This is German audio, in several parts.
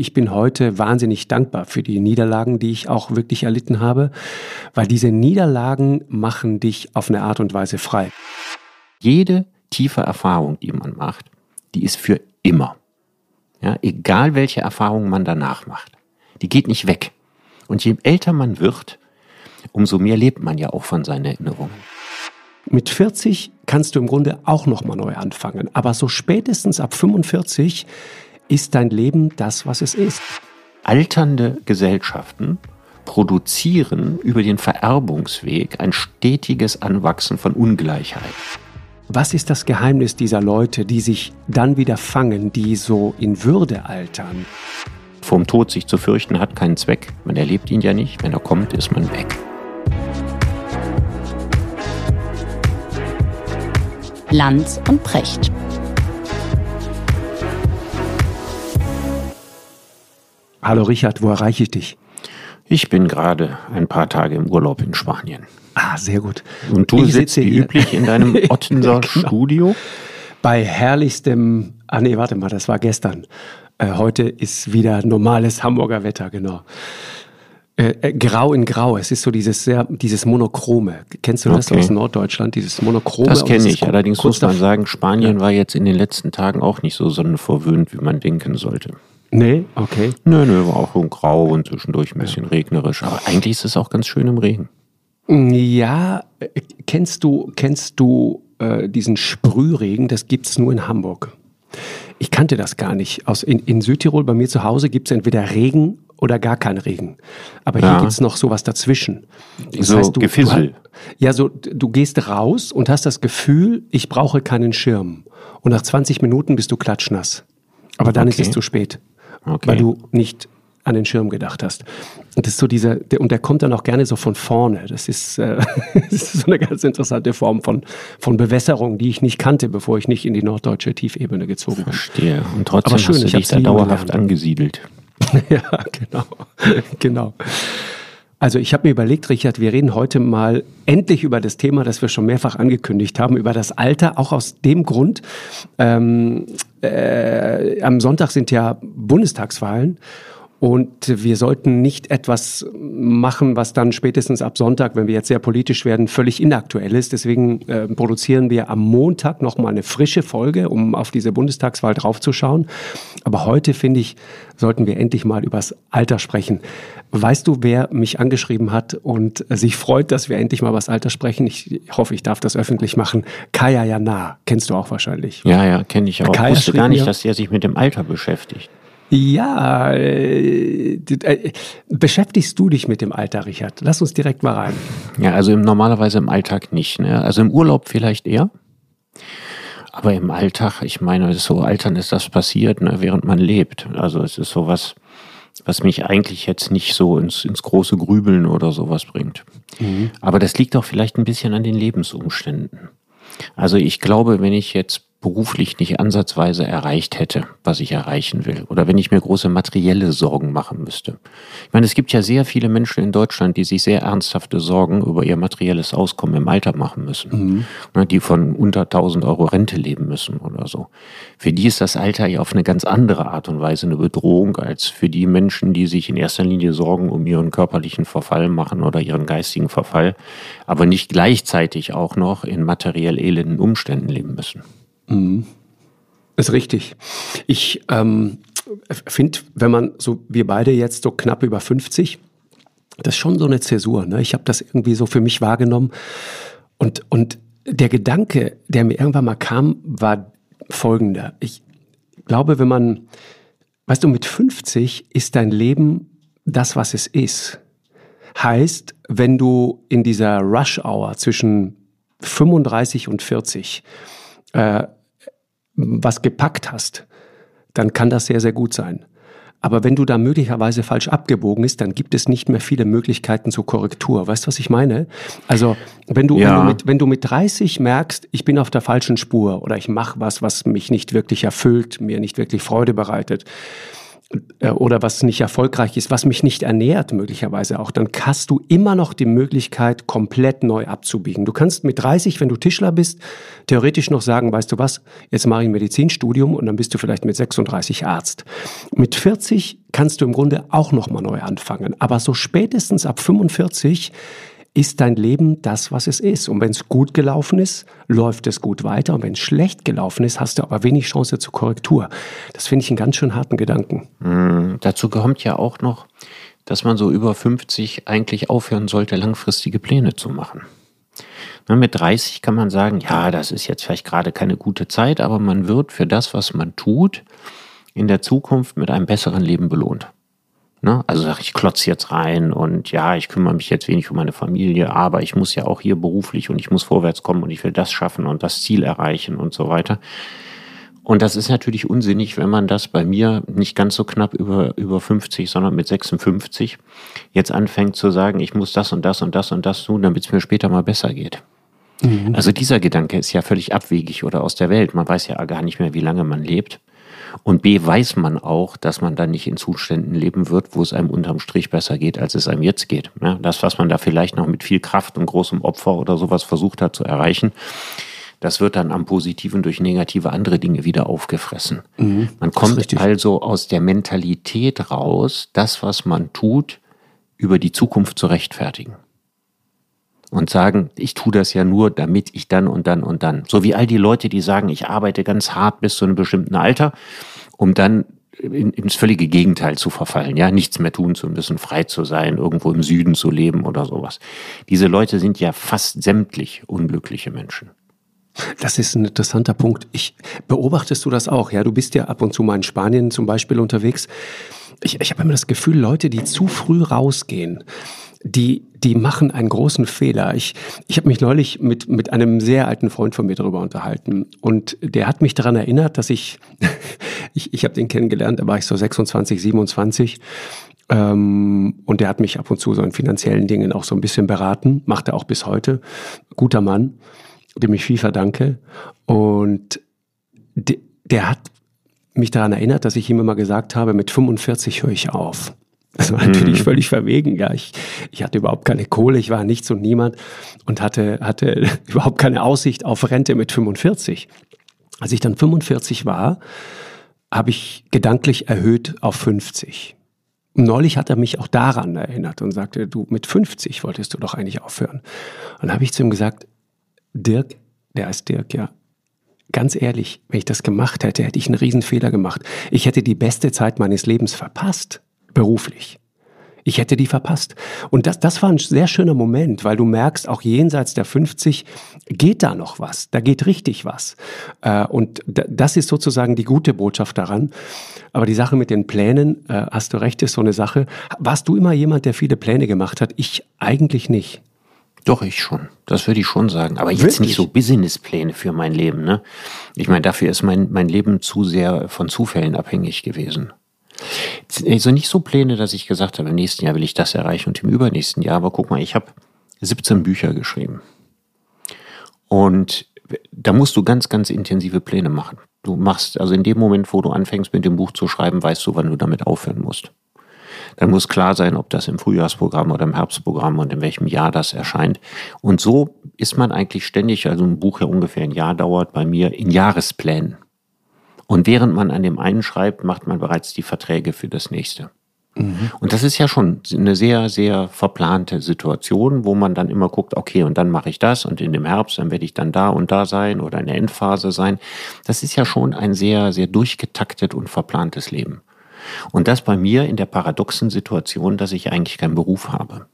ich bin heute wahnsinnig dankbar für die Niederlagen, die ich auch wirklich erlitten habe, weil diese Niederlagen machen dich auf eine Art und Weise frei. Jede tiefe Erfahrung, die man macht, die ist für immer. Ja, egal welche Erfahrung man danach macht. Die geht nicht weg. Und je älter man wird, umso mehr lebt man ja auch von seinen Erinnerungen. Mit 40 kannst du im Grunde auch noch mal neu anfangen, aber so spätestens ab 45 ist dein Leben das, was es ist. Alternde Gesellschaften produzieren über den Vererbungsweg ein stetiges Anwachsen von Ungleichheit. Was ist das Geheimnis dieser Leute, die sich dann wieder fangen, die so in Würde altern? Vom Tod sich zu fürchten hat keinen Zweck. Man erlebt ihn ja nicht. Wenn er kommt, ist man weg. Lanz und Precht. Hallo Richard, wo erreiche ich dich? Ich bin gerade ein paar Tage im Urlaub in Spanien. Ah, sehr gut. Und du ich sitzt wie üblich in deinem Ottenser genau. Studio? Bei herrlichstem, ah nee, warte mal, das war gestern. Äh, heute ist wieder normales Hamburger Wetter, genau. Äh, äh, grau in Grau. Es ist so dieses sehr, dieses Monochrome. Kennst du das okay. aus Norddeutschland? Dieses Monochrome. Das kenne ich. Allerdings muss man sagen, Spanien ja. war jetzt in den letzten Tagen auch nicht so sonnenverwöhnt, wie man denken sollte. Nee, okay. Nö, nö, war auch so grau und zwischendurch ein bisschen ja. regnerisch. Aber eigentlich ist es auch ganz schön im Regen. Ja, kennst du, kennst du äh, diesen Sprühregen? Das gibt es nur in Hamburg. Ich kannte das gar nicht. Aus, in, in Südtirol, bei mir zu Hause, gibt es entweder Regen oder gar kein Regen. Aber ja. hier gibt es noch sowas dazwischen. Das so heißt, du, Gefissel. Du, ja, so du gehst raus und hast das Gefühl, ich brauche keinen Schirm. Und nach 20 Minuten bist du klatschnass. Aber dann okay. ist es zu spät. Okay. Weil du nicht an den Schirm gedacht hast. Und das ist so dieser, der, und der kommt dann auch gerne so von vorne. Das ist, äh, das ist so eine ganz interessante Form von, von Bewässerung, die ich nicht kannte, bevor ich nicht in die norddeutsche Tiefebene gezogen bin. Verstehe. Und trotzdem Aber schön, hast du dich da dauerhaft angesiedelt. ja, genau. genau. Also ich habe mir überlegt, Richard, wir reden heute mal endlich über das Thema, das wir schon mehrfach angekündigt haben, über das Alter, auch aus dem Grund, ähm, äh, am Sonntag sind ja Bundestagswahlen und wir sollten nicht etwas machen, was dann spätestens ab Sonntag, wenn wir jetzt sehr politisch werden, völlig inaktuell ist. Deswegen äh, produzieren wir am Montag nochmal eine frische Folge, um auf diese Bundestagswahl draufzuschauen. Aber heute, finde ich, sollten wir endlich mal übers Alter sprechen. Weißt du, wer mich angeschrieben hat und sich freut, dass wir endlich mal über das Alter sprechen? Ich hoffe, ich darf das öffentlich machen. Kaya Jana, kennst du auch wahrscheinlich. Ja, ja, kenne ich auch. Kaya ich wusste gar nicht, dass er sich mit dem Alter beschäftigt. Ja, äh, äh, beschäftigst du dich mit dem Alter, Richard? Lass uns direkt mal rein. Ja, also im, normalerweise im Alltag nicht. Ne? Also im Urlaub vielleicht eher. Aber im Alltag, ich meine, so altern ist das passiert, ne, während man lebt. Also es ist sowas, was mich eigentlich jetzt nicht so ins, ins große Grübeln oder sowas bringt. Mhm. Aber das liegt auch vielleicht ein bisschen an den Lebensumständen. Also ich glaube, wenn ich jetzt beruflich nicht ansatzweise erreicht hätte, was ich erreichen will. Oder wenn ich mir große materielle Sorgen machen müsste. Ich meine, es gibt ja sehr viele Menschen in Deutschland, die sich sehr ernsthafte Sorgen über ihr materielles Auskommen im Alter machen müssen. Mhm. Ne, die von unter 1000 Euro Rente leben müssen oder so. Für die ist das Alter ja auf eine ganz andere Art und Weise eine Bedrohung als für die Menschen, die sich in erster Linie Sorgen um ihren körperlichen Verfall machen oder ihren geistigen Verfall, aber nicht gleichzeitig auch noch in materiell elenden Umständen leben müssen. Mhm. Ist richtig. Ich ähm, finde, wenn man so, wir beide jetzt so knapp über 50, das ist schon so eine Zäsur. Ne? Ich habe das irgendwie so für mich wahrgenommen. Und, und der Gedanke, der mir irgendwann mal kam, war folgender. Ich glaube, wenn man, weißt du, mit 50 ist dein Leben das, was es ist. Heißt, wenn du in dieser Rush-Hour zwischen 35 und 40 äh, was gepackt hast, dann kann das sehr, sehr gut sein. Aber wenn du da möglicherweise falsch abgebogen bist, dann gibt es nicht mehr viele Möglichkeiten zur Korrektur. Weißt du, was ich meine? Also, wenn du, ja. wenn, du mit, wenn du mit 30 merkst, ich bin auf der falschen Spur oder ich mache was, was mich nicht wirklich erfüllt, mir nicht wirklich Freude bereitet, oder was nicht erfolgreich ist, was mich nicht ernährt möglicherweise auch, dann hast du immer noch die Möglichkeit, komplett neu abzubiegen. Du kannst mit 30, wenn du Tischler bist, theoretisch noch sagen, weißt du was, jetzt mache ich ein Medizinstudium und dann bist du vielleicht mit 36 Arzt. Mit 40 kannst du im Grunde auch nochmal neu anfangen. Aber so spätestens ab 45 ist dein Leben das, was es ist. Und wenn es gut gelaufen ist, läuft es gut weiter. Und wenn es schlecht gelaufen ist, hast du aber wenig Chance zur Korrektur. Das finde ich einen ganz schön harten Gedanken. Mm, dazu kommt ja auch noch, dass man so über 50 eigentlich aufhören sollte, langfristige Pläne zu machen. Ne, mit 30 kann man sagen, ja, das ist jetzt vielleicht gerade keine gute Zeit, aber man wird für das, was man tut, in der Zukunft mit einem besseren Leben belohnt. Ne? Also sage ich, klotze jetzt rein und ja, ich kümmere mich jetzt wenig um meine Familie, aber ich muss ja auch hier beruflich und ich muss vorwärts kommen und ich will das schaffen und das Ziel erreichen und so weiter. Und das ist natürlich unsinnig, wenn man das bei mir nicht ganz so knapp über, über 50, sondern mit 56 jetzt anfängt zu sagen, ich muss das und das und das und das tun, damit es mir später mal besser geht. Mhm. Also dieser Gedanke ist ja völlig abwegig oder aus der Welt. Man weiß ja gar nicht mehr, wie lange man lebt. Und B weiß man auch, dass man dann nicht in Zuständen leben wird, wo es einem unterm Strich besser geht, als es einem jetzt geht. Ja, das, was man da vielleicht noch mit viel Kraft und großem Opfer oder sowas versucht hat zu erreichen, das wird dann am Positiven durch negative andere Dinge wieder aufgefressen. Mhm, man kommt also aus der Mentalität raus, das, was man tut, über die Zukunft zu rechtfertigen und sagen, ich tue das ja nur, damit ich dann und dann und dann. So wie all die Leute, die sagen, ich arbeite ganz hart bis zu einem bestimmten Alter, um dann in, ins völlige Gegenteil zu verfallen, ja, nichts mehr tun zu müssen, frei zu sein, irgendwo im Süden zu leben oder sowas. Diese Leute sind ja fast sämtlich unglückliche Menschen. Das ist ein interessanter Punkt. Ich beobachtest du das auch? Ja, du bist ja ab und zu mal in Spanien zum Beispiel unterwegs. Ich, ich habe immer das Gefühl, Leute, die zu früh rausgehen, die, die machen einen großen Fehler. Ich, ich habe mich neulich mit, mit einem sehr alten Freund von mir darüber unterhalten und der hat mich daran erinnert, dass ich, ich, ich habe den kennengelernt, da war ich so 26, 27 ähm, und der hat mich ab und zu so in finanziellen Dingen auch so ein bisschen beraten, macht er auch bis heute. Guter Mann, dem ich viel verdanke und de, der hat mich daran erinnert, dass ich ihm immer gesagt habe, mit 45 höre ich auf. Das war natürlich mhm. völlig verwegen. Ja, ich, ich hatte überhaupt keine Kohle, ich war nichts und niemand und hatte, hatte überhaupt keine Aussicht auf Rente mit 45. Als ich dann 45 war, habe ich gedanklich erhöht auf 50. Und neulich hat er mich auch daran erinnert und sagte, du mit 50 wolltest du doch eigentlich aufhören. Und dann habe ich zu ihm gesagt, Dirk, der heißt Dirk, ja, ganz ehrlich, wenn ich das gemacht hätte, hätte ich einen Riesenfehler gemacht. Ich hätte die beste Zeit meines Lebens verpasst beruflich. Ich hätte die verpasst. Und das, das war ein sehr schöner Moment, weil du merkst, auch jenseits der 50 geht da noch was. Da geht richtig was. Äh, und das ist sozusagen die gute Botschaft daran. Aber die Sache mit den Plänen, äh, hast du recht, ist so eine Sache. Warst du immer jemand, der viele Pläne gemacht hat? Ich eigentlich nicht. Doch, ich schon. Das würde ich schon sagen. Aber jetzt Wirklich? nicht so Businesspläne für mein Leben. Ne? Ich meine, dafür ist mein, mein Leben zu sehr von Zufällen abhängig gewesen. Also nicht so Pläne, dass ich gesagt habe, im nächsten Jahr will ich das erreichen und im übernächsten Jahr. Aber guck mal, ich habe 17 Bücher geschrieben. Und da musst du ganz, ganz intensive Pläne machen. Du machst, also in dem Moment, wo du anfängst mit dem Buch zu schreiben, weißt du, wann du damit aufhören musst. Dann muss klar sein, ob das im Frühjahrsprogramm oder im Herbstprogramm und in welchem Jahr das erscheint. Und so ist man eigentlich ständig, also ein Buch ja ungefähr ein Jahr dauert bei mir, in Jahresplänen. Und während man an dem einen schreibt, macht man bereits die Verträge für das nächste. Mhm. Und das ist ja schon eine sehr, sehr verplante Situation, wo man dann immer guckt, okay, und dann mache ich das und in dem Herbst, dann werde ich dann da und da sein oder in der Endphase sein. Das ist ja schon ein sehr, sehr durchgetaktet und verplantes Leben. Und das bei mir in der paradoxen Situation, dass ich eigentlich keinen Beruf habe.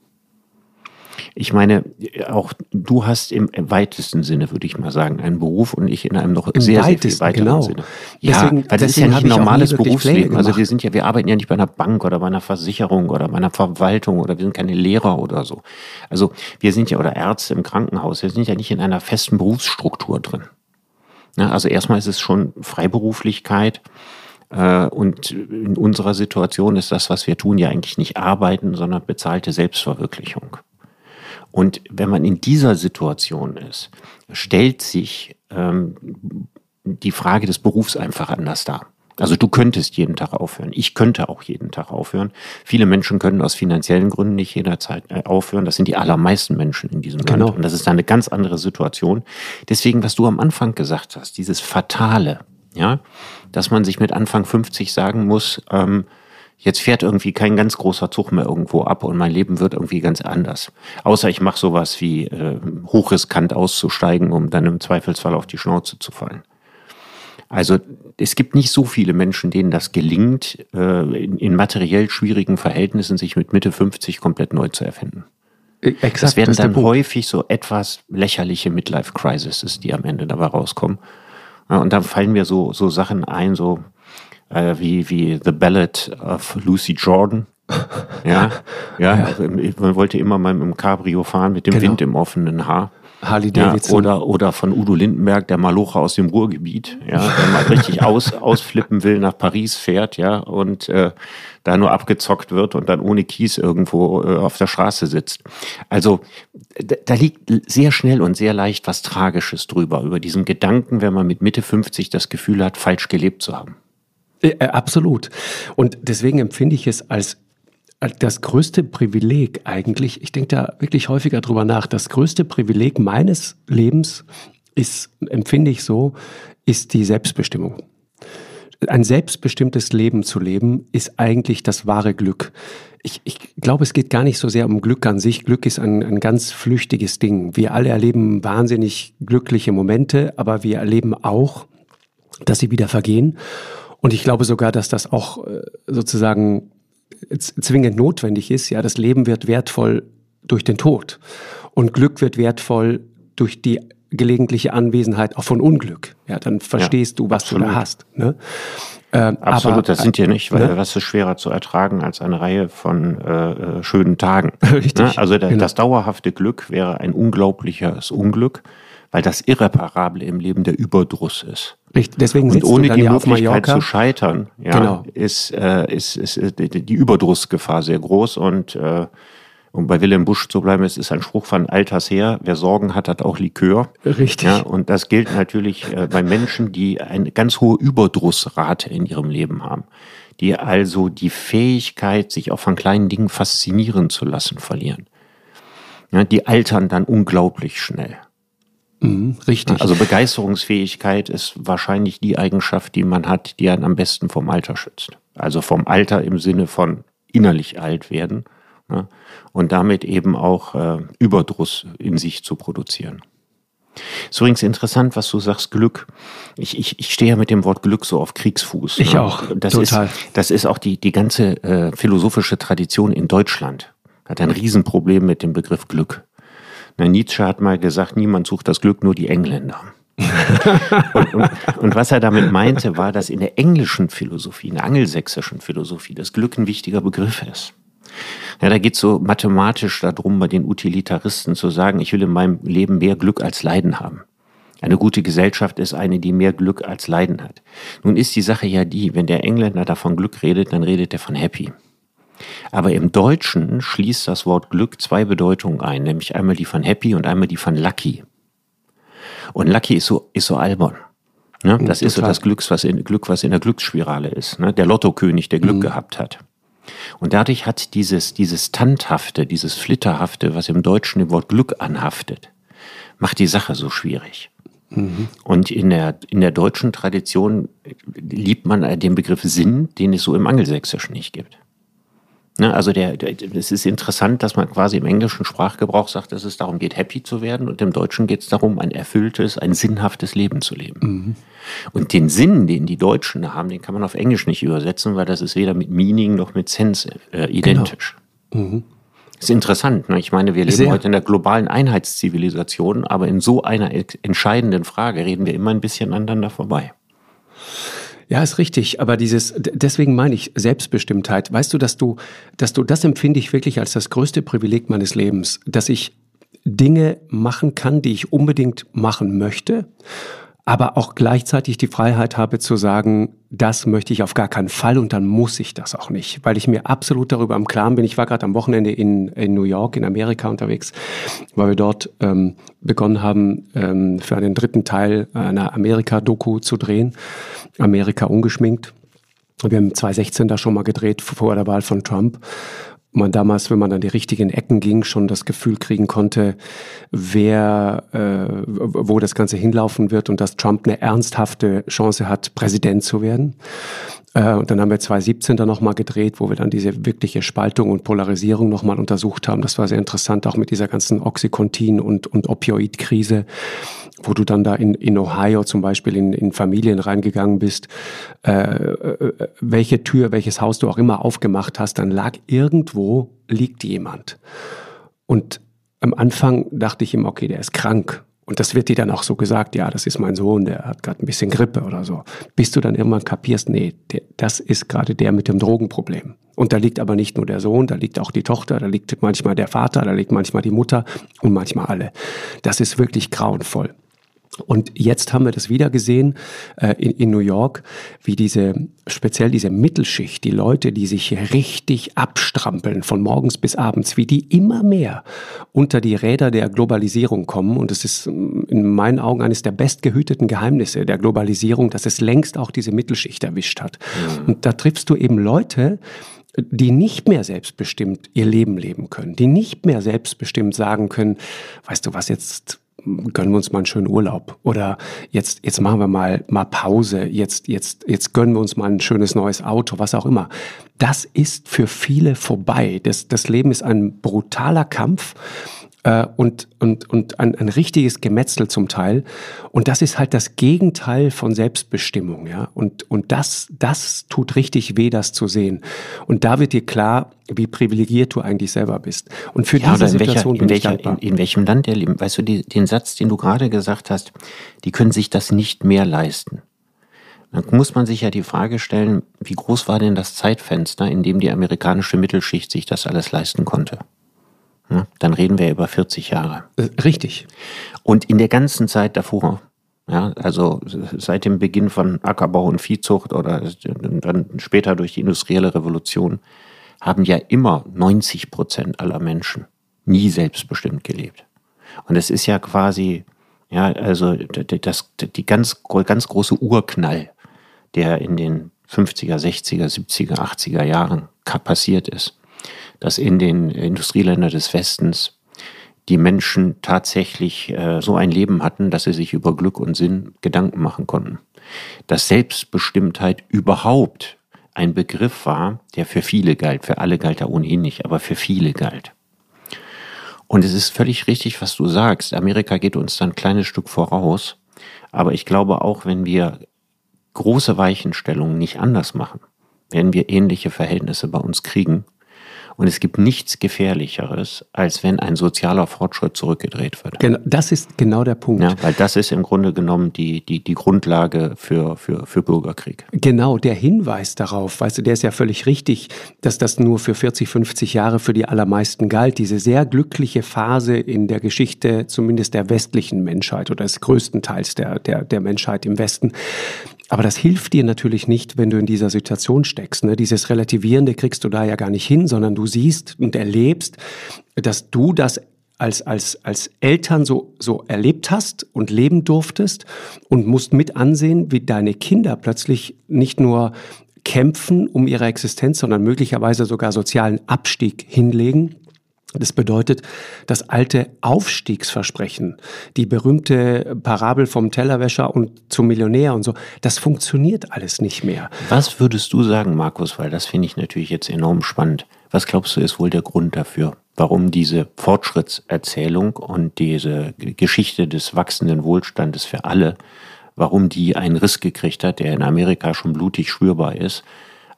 Ich meine, auch du hast im weitesten Sinne, würde ich mal sagen, einen Beruf und ich in einem noch Im sehr, sehr viel weiteren genau. Sinne. Ja, deswegen, weil das ist ja nicht ein normales Berufsleben. Also wir sind ja, wir arbeiten ja nicht bei einer Bank oder bei einer Versicherung oder bei einer Verwaltung oder wir sind keine Lehrer oder so. Also wir sind ja oder Ärzte im Krankenhaus. Wir sind ja nicht in einer festen Berufsstruktur drin. Ja, also erstmal ist es schon Freiberuflichkeit. Äh, und in unserer Situation ist das, was wir tun, ja eigentlich nicht arbeiten, sondern bezahlte Selbstverwirklichung. Und wenn man in dieser Situation ist, stellt sich ähm, die Frage des Berufs einfach anders dar. Also du könntest jeden Tag aufhören. Ich könnte auch jeden Tag aufhören. Viele Menschen können aus finanziellen Gründen nicht jederzeit äh, aufhören. Das sind die allermeisten Menschen in diesem genau. Land. Und das ist eine ganz andere Situation. Deswegen, was du am Anfang gesagt hast, dieses Fatale, ja, dass man sich mit Anfang 50 sagen muss, ähm, Jetzt fährt irgendwie kein ganz großer Zug mehr irgendwo ab und mein Leben wird irgendwie ganz anders. Außer ich mache sowas wie äh, hochriskant auszusteigen, um dann im Zweifelsfall auf die Schnauze zu fallen. Also es gibt nicht so viele Menschen, denen das gelingt, äh, in, in materiell schwierigen Verhältnissen sich mit Mitte 50 komplett neu zu erfinden. Äh, Exakt, das werden der dann häufig so etwas lächerliche Midlife-Crises, die am Ende dabei rauskommen. Und dann fallen mir so, so Sachen ein, so äh, wie, wie The Ballad of Lucy Jordan. Ja, ja, Also, man wollte immer mal im Cabrio fahren mit dem Genau. Wind im offenen Haar. Harley Ja, Davidson. oder, oder von Udo Lindenberg, der Malocher aus dem Ruhrgebiet, ja, der mal richtig aus, ausflippen will, nach Paris fährt, ja, und äh, da nur abgezockt wird und dann ohne Kies irgendwo äh, auf der Straße sitzt. Also da, da liegt sehr schnell und sehr leicht was Tragisches drüber, über diesen Gedanken, wenn man mit Mitte 50 das Gefühl hat, falsch gelebt zu haben. Äh, äh, absolut. Und deswegen empfinde ich es als, das größte Privileg eigentlich, ich denke da wirklich häufiger drüber nach, das größte Privileg meines Lebens ist, empfinde ich so, ist die Selbstbestimmung. Ein selbstbestimmtes Leben zu leben, ist eigentlich das wahre Glück. Ich, ich glaube, es geht gar nicht so sehr um Glück an sich. Glück ist ein, ein ganz flüchtiges Ding. Wir alle erleben wahnsinnig glückliche Momente, aber wir erleben auch, dass sie wieder vergehen. Und ich glaube sogar, dass das auch äh, sozusagen zwingend notwendig ist. Ja, das Leben wird wertvoll durch den Tod. Und Glück wird wertvoll durch die gelegentliche Anwesenheit auch von Unglück. Ja, dann verstehst du, was du da absolut. hast. Ne? Ähm, Absolut, aber, das sind ja nicht, weil ne? was ist schwerer zu ertragen als eine Reihe von äh, äh, schönen Tagen. Richtig, Ne? Also da, genau. das dauerhafte Glück wäre ein unglaubliches Unglück, weil das Irreparable im Leben der Überdruss ist. Richtig, deswegen Und ohne die Möglichkeit zu scheitern, ja, Genau. ist, äh, ist, ist, ist die die Überdrussgefahr sehr groß. Und äh, um bei Wilhelm Busch zu bleiben, es ist ein Spruch von Alters her, wer Sorgen hat, hat auch Likör. Richtig. Ja, und das gilt natürlich äh, bei Menschen, die eine ganz hohe Überdrussrate in ihrem Leben haben. Die also die Fähigkeit, sich auch von kleinen Dingen faszinieren zu lassen, verlieren. Ja, die altern dann unglaublich schnell. Mhm, richtig. Also Begeisterungsfähigkeit ist wahrscheinlich die Eigenschaft, die man hat, die einen am besten vom Alter schützt. Also vom Alter im Sinne von innerlich alt werden ne? und damit eben auch äh, Überdruss in sich zu produzieren. Ist übrigens interessant, was du sagst, Glück. Ich, ich, ich stehe ja mit dem Wort Glück so auf Kriegsfuß. Ich ne? auch, Das total. Ist, das ist auch die, die ganze äh, philosophische Tradition in Deutschland. Hat ein Riesenproblem mit dem Begriff Glück. Na, Nietzsche hat mal gesagt, niemand sucht das Glück, nur die Engländer. und, und, und was er damit meinte, war, dass in der englischen Philosophie, in der angelsächsischen Philosophie, das Glück ein wichtiger Begriff ist. Ja, da geht es so mathematisch darum, bei den Utilitaristen zu sagen, ich will in meinem Leben mehr Glück als Leiden haben. Eine gute Gesellschaft ist eine, die mehr Glück als Leiden hat. Nun ist die Sache ja die, wenn der Engländer davon Glück redet, dann redet er von Happy. Aber im Deutschen schließt das Wort Glück zwei Bedeutungen ein, nämlich einmal die von Happy und einmal die von Lucky. Und Lucky ist so, ist so albern. Ne? Das ist so das Glücks, was in, Glück, was in der Glücksspirale ist. Ne? Der Lottokönig, der Glück gehabt hat. Und dadurch hat dieses, dieses Tanthafte, dieses Flitterhafte, was im Deutschen dem Wort Glück anhaftet, macht die Sache so schwierig. Und in der, in der deutschen Tradition liebt man den Begriff Sinn, den es so im Angelsächsischen nicht gibt. Ne, also der, der, es ist interessant, dass man quasi im englischen Sprachgebrauch sagt, dass es darum geht, happy zu werden und im Deutschen geht es darum, ein erfülltes, ein sinnhaftes Leben zu leben. Und den Sinn, den die Deutschen haben, den kann man auf Englisch nicht übersetzen, weil das ist weder mit Meaning noch mit Sense äh, identisch. Ist interessant. Ne? Ich meine, wir leben Sehr. heute in der globalen Einheitszivilisation, aber in so einer entscheidenden Frage reden wir immer ein bisschen aneinander vorbei. Ja, ist richtig. Aber dieses, deswegen meine ich Selbstbestimmtheit. Weißt du, dass du, dass du, das empfinde ich wirklich als das größte Privileg meines Lebens, dass ich Dinge machen kann, die ich unbedingt machen möchte, aber auch gleichzeitig die Freiheit habe zu sagen, das möchte ich auf gar keinen Fall und dann muss ich das auch nicht, weil ich mir absolut darüber im Klaren bin. Ich war gerade am Wochenende in, in New York, in Amerika unterwegs, weil wir dort ähm, begonnen haben, ähm, für einen dritten Teil einer Amerika-Doku zu drehen. Amerika ungeschminkt. Wir haben 2016 da schon mal gedreht, vor der Wahl von Trump. Man damals, wenn man an die richtigen Ecken ging, schon das Gefühl kriegen konnte, wer, äh, wo das Ganze hinlaufen wird und dass Trump eine ernsthafte Chance hat, Präsident zu werden. Äh, und dann haben wir 2017 dann nochmal gedreht, wo wir dann diese wirkliche Spaltung und Polarisierung nochmal untersucht haben. Das war sehr interessant, auch mit dieser ganzen Oxycontin- und, und Opioid-Krise, wo du dann da in, in Ohio zum Beispiel in, in Familien reingegangen bist, äh, äh, welche Tür, welches Haus du auch immer aufgemacht hast, dann lag irgendwo, liegt jemand. Und am Anfang dachte ich ihm, okay, der ist krank. Und das wird dir dann auch so gesagt, ja, das ist mein Sohn, der hat gerade ein bisschen Grippe oder so. Bis du dann irgendwann kapierst, nee, der, das ist gerade der mit dem Drogenproblem. Und da liegt aber nicht nur der Sohn, da liegt auch die Tochter, da liegt manchmal der Vater, da liegt manchmal die Mutter und manchmal alle. Das ist wirklich grauenvoll. Und jetzt haben wir das wieder gesehen äh, in, in New York, wie diese, speziell diese Mittelschicht, die Leute, die sich richtig abstrampeln von morgens bis abends, wie die immer mehr unter die Räder der Globalisierung kommen. Und es ist mm, in meinen Augen eines der bestgehüteten Geheimnisse der Globalisierung, dass es längst auch diese Mittelschicht erwischt hat. Mhm. Und da triffst du eben Leute, die nicht mehr selbstbestimmt ihr Leben leben können, die nicht mehr selbstbestimmt sagen können, weißt du was, jetzt gönnen wir uns mal einen schönen Urlaub oder jetzt, jetzt machen wir mal, mal Pause, jetzt, jetzt, jetzt gönnen wir uns mal ein schönes neues Auto, was auch immer. Das ist für viele vorbei. Das, das Leben ist ein brutaler Kampf äh, und, und, und ein, ein richtiges Gemetzel zum Teil. Und das ist halt das Gegenteil von Selbstbestimmung. Ja? Und, und das, das tut richtig weh, das zu sehen. Und da wird dir klar, wie privilegiert du eigentlich selber bist. Und für ja, diese Situation welcher, bin welcher, ich dankbar. In, in, welchem Land der leben? Weißt du, die, den Satz, den du gerade gesagt hast, die können sich das nicht mehr leisten. Dann muss man sich ja die Frage stellen, wie groß war denn das Zeitfenster, in dem die amerikanische Mittelschicht sich das alles leisten konnte? Dann reden wir über 40 Jahre. Äh, richtig. Und in der ganzen Zeit davor, ja, also seit dem Beginn von Ackerbau und Viehzucht oder dann später durch die industrielle Revolution, haben ja immer 90 Prozent aller Menschen nie selbstbestimmt gelebt. Und es ist ja quasi, ja, also das, die ganz, ganz große Urknall, der in den 50er, 60er, 70er, 80er Jahren passiert ist dass in den Industrieländern des Westens die Menschen tatsächlich äh, so ein Leben hatten, dass sie sich über Glück und Sinn Gedanken machen konnten. Dass Selbstbestimmtheit überhaupt ein Begriff war, der für viele galt. Für alle galt er ohnehin nicht, aber für viele galt. Und es ist völlig richtig, was du sagst. Amerika geht uns dann ein kleines Stück voraus. Aber ich glaube auch, wenn wir große Weichenstellungen nicht anders machen, werden wir ähnliche Verhältnisse bei uns kriegen und es gibt nichts Gefährlicheres, als wenn ein sozialer Fortschritt zurückgedreht wird. Genau, das ist genau der Punkt. Ja, weil das ist im Grunde genommen die, die, die Grundlage für, für, für Bürgerkrieg. Genau, der Hinweis darauf, weißt du, der ist ja völlig richtig, dass das nur für 40, 50 Jahre für die allermeisten galt. Diese sehr glückliche Phase in der Geschichte, zumindest der westlichen Menschheit oder des größten Teils der, der, der Menschheit im Westen. Aber das hilft dir natürlich nicht, wenn du in dieser Situation steckst. Ne? Dieses Relativierende kriegst du da ja gar nicht hin, sondern du siehst und erlebst, dass du das als, als, als Eltern so, so erlebt hast und leben durftest und musst mit ansehen, wie deine Kinder plötzlich nicht nur kämpfen um ihre Existenz, sondern möglicherweise sogar sozialen Abstieg hinlegen das bedeutet, das alte Aufstiegsversprechen, die berühmte Parabel vom Tellerwäscher und zum Millionär und so, das funktioniert alles nicht mehr. Was würdest du sagen, Markus, weil das finde ich natürlich jetzt enorm spannend. Was glaubst du ist wohl der Grund dafür, warum diese Fortschrittserzählung und diese Geschichte des wachsenden Wohlstandes für alle, warum die einen Riss gekriegt hat, der in Amerika schon blutig spürbar ist,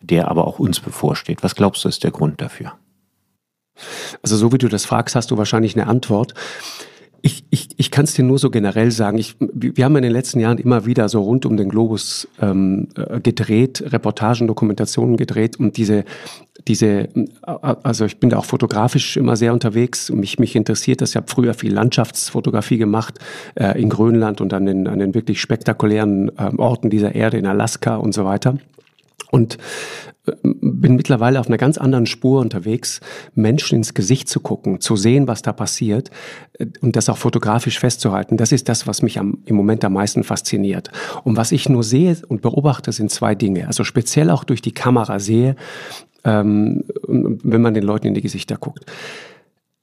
der aber auch uns bevorsteht? Was glaubst du ist der Grund dafür? Also so wie du das fragst, hast du wahrscheinlich eine Antwort. Ich, ich, ich kann es dir nur so generell sagen. Ich, wir haben in den letzten Jahren immer wieder so rund um den Globus ähm, äh, gedreht, Reportagen, Dokumentationen gedreht und diese, diese, äh, also ich bin da auch fotografisch immer sehr unterwegs. Mich, mich interessiert das. Ich habe früher viel Landschaftsfotografie gemacht äh, in Grönland und an den, an den wirklich spektakulären äh, Orten dieser Erde in Alaska und so weiter. Und äh, bin mittlerweile auf einer ganz anderen Spur unterwegs, Menschen ins Gesicht zu gucken, zu sehen, was da passiert äh, und das auch fotografisch festzuhalten. Das ist das, was mich am, im Moment am meisten fasziniert. Und was ich nur sehe und beobachte, sind zwei Dinge. Also speziell auch durch die Kamera sehe, ähm, wenn man den Leuten in die Gesichter guckt.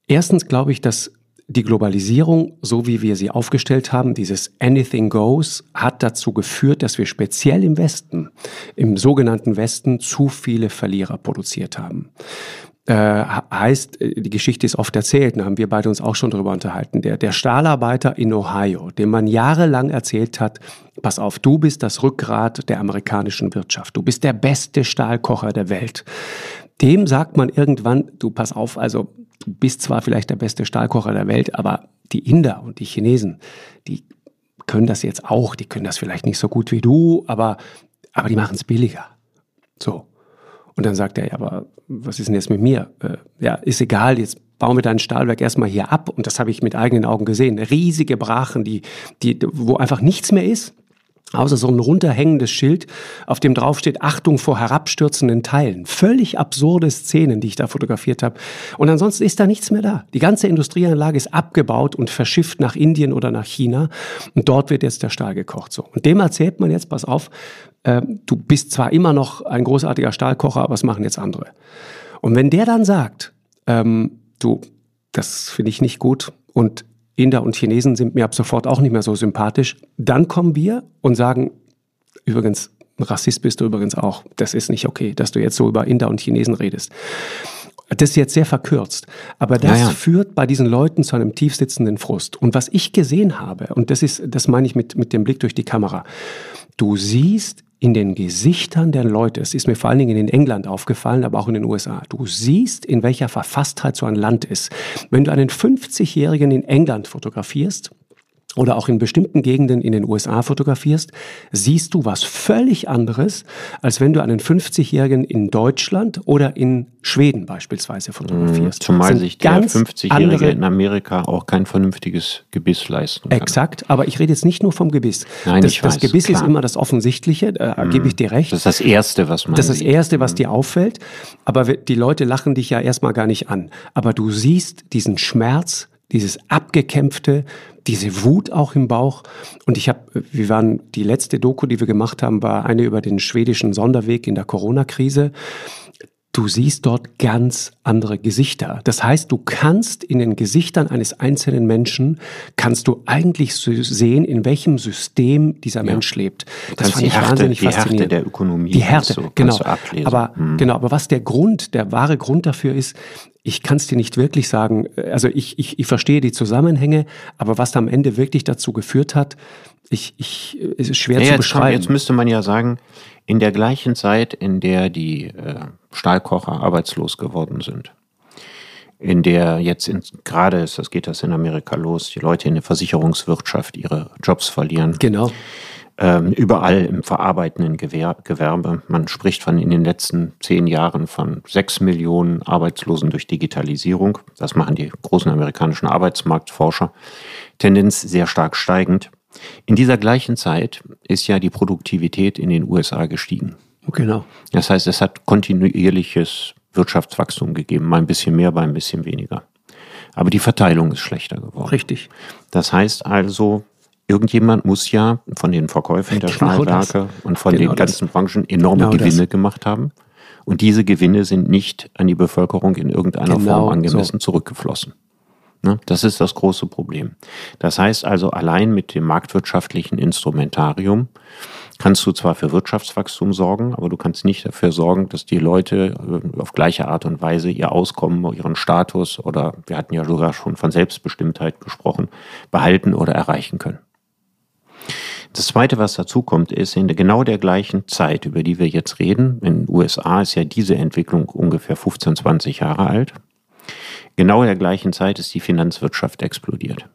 Erstens glaube ich, dass die Globalisierung, so wie wir sie aufgestellt haben, dieses Anything Goes, hat dazu geführt, dass wir speziell im Westen, im sogenannten Westen, zu viele Verlierer produziert haben. Äh, heißt, äh, die Geschichte ist oft erzählt, da haben wir beide uns auch schon darüber unterhalten. Der, der Stahlarbeiter in Ohio, dem man jahrelang erzählt hat, pass auf, du bist das Rückgrat der amerikanischen Wirtschaft, du bist der beste Stahlkocher der Welt. Dem sagt man irgendwann, du pass auf, also du bist zwar vielleicht der beste Stahlkocher der Welt, aber die Inder und die Chinesen, die können das jetzt auch, die können das vielleicht nicht so gut wie du, aber, aber die machen es billiger. So. Und dann sagt er, ja, aber was ist denn jetzt mit mir? Äh, ja, ist egal, jetzt bauen wir dein Stahlwerk erstmal hier ab. Und das habe ich mit eigenen Augen gesehen. Riesige Brachen, die, die, wo einfach nichts mehr ist. Außer so ein runterhängendes Schild, auf dem drauf steht Achtung vor herabstürzenden Teilen. Völlig absurde Szenen, die ich da fotografiert habe. Und ansonsten ist da nichts mehr da. Die ganze Industrieanlage ist abgebaut und verschifft nach Indien oder nach China. Und dort wird jetzt der Stahl gekocht. So. Und dem erzählt man jetzt, pass auf, äh, du bist zwar immer noch ein großartiger Stahlkocher, aber es machen jetzt andere. Und wenn der dann sagt, ähm, du, das finde ich nicht gut und Inder und Chinesen sind mir ab sofort auch nicht mehr so sympathisch. Dann kommen wir und sagen, übrigens, Rassist bist du übrigens auch. Das ist nicht okay, dass du jetzt so über Inder und Chinesen redest. Das ist jetzt sehr verkürzt, aber das ja, ja. führt bei diesen Leuten zu einem tiefsitzenden Frust. Und was ich gesehen habe, und das ist, das meine ich mit, mit dem Blick durch die Kamera, du siehst in den Gesichtern der Leute, es ist mir vor allen Dingen in England aufgefallen, aber auch in den USA, du siehst, in welcher Verfasstheit so ein Land ist. Wenn du einen 50-Jährigen in England fotografierst, oder auch in bestimmten Gegenden in den USA fotografierst, siehst du was völlig anderes, als wenn du einen 50-Jährigen in Deutschland oder in Schweden beispielsweise fotografierst. Mhm, zumal sich der 50-Jährige in Amerika auch kein vernünftiges Gebiss leisten kann. Exakt, aber ich rede jetzt nicht nur vom Gebiss. Nein, das, ich weiß, das Gebiss klar. ist immer das Offensichtliche, da mhm. gebe ich dir recht. Das ist das Erste, was man Das ist das Erste, was mhm. dir auffällt, aber die Leute lachen dich ja erstmal gar nicht an. Aber du siehst diesen Schmerz, dieses abgekämpfte, diese Wut auch im Bauch. Und ich habe, wir waren, die letzte Doku, die wir gemacht haben, war eine über den schwedischen Sonderweg in der Corona-Krise. Du siehst dort ganz andere Gesichter. Das heißt, du kannst in den Gesichtern eines einzelnen Menschen, kannst du eigentlich sehen, in welchem System dieser ja. Mensch lebt. Das fand ich Härte, wahnsinnig die faszinierend. Härte der Ökonomie. Die Härte, so, genau. Aber, hm. genau. Aber was der Grund, der wahre Grund dafür ist, ich kann es dir nicht wirklich sagen. Also ich, ich, ich verstehe die Zusammenhänge, aber was am Ende wirklich dazu geführt hat, ich, ich, es ist schwer ja, zu beschreiben. Jetzt, jetzt müsste man ja sagen, in der gleichen Zeit, in der die äh, Stahlkocher arbeitslos geworden sind, in der jetzt in, gerade ist, das geht das in Amerika los, die Leute in der Versicherungswirtschaft ihre Jobs verlieren. Genau ähm, überall im verarbeitenden Gewer Gewerbe. Man spricht von in den letzten zehn Jahren von sechs Millionen Arbeitslosen durch Digitalisierung. Das machen die großen amerikanischen Arbeitsmarktforscher. Tendenz sehr stark steigend. In dieser gleichen Zeit ist ja die Produktivität in den USA gestiegen. Genau. Das heißt, es hat kontinuierliches Wirtschaftswachstum gegeben, mal ein bisschen mehr, mal ein bisschen weniger. Aber die Verteilung ist schlechter geworden. Richtig. Das heißt also, irgendjemand muss ja von den Verkäufen der genau Stahlwerke das. und von genau den ganzen das. Branchen enorme genau Gewinne das. gemacht haben. Und diese Gewinne sind nicht an die Bevölkerung in irgendeiner genau Form angemessen so. zurückgeflossen. Ne? Das ist das große Problem. Das heißt also, allein mit dem marktwirtschaftlichen Instrumentarium kannst du zwar für Wirtschaftswachstum sorgen, aber du kannst nicht dafür sorgen, dass die Leute äh, auf gleiche Art und Weise ihr Auskommen, ihren Status oder wir hatten ja sogar schon von Selbstbestimmtheit gesprochen, behalten oder erreichen können. Das Zweite, was dazu kommt, ist, in genau der gleichen Zeit, über die wir jetzt reden, in den USA ist ja diese Entwicklung ungefähr 15, 20 Jahre alt, genau in der gleichen Zeit ist die Finanzwirtschaft explodiert.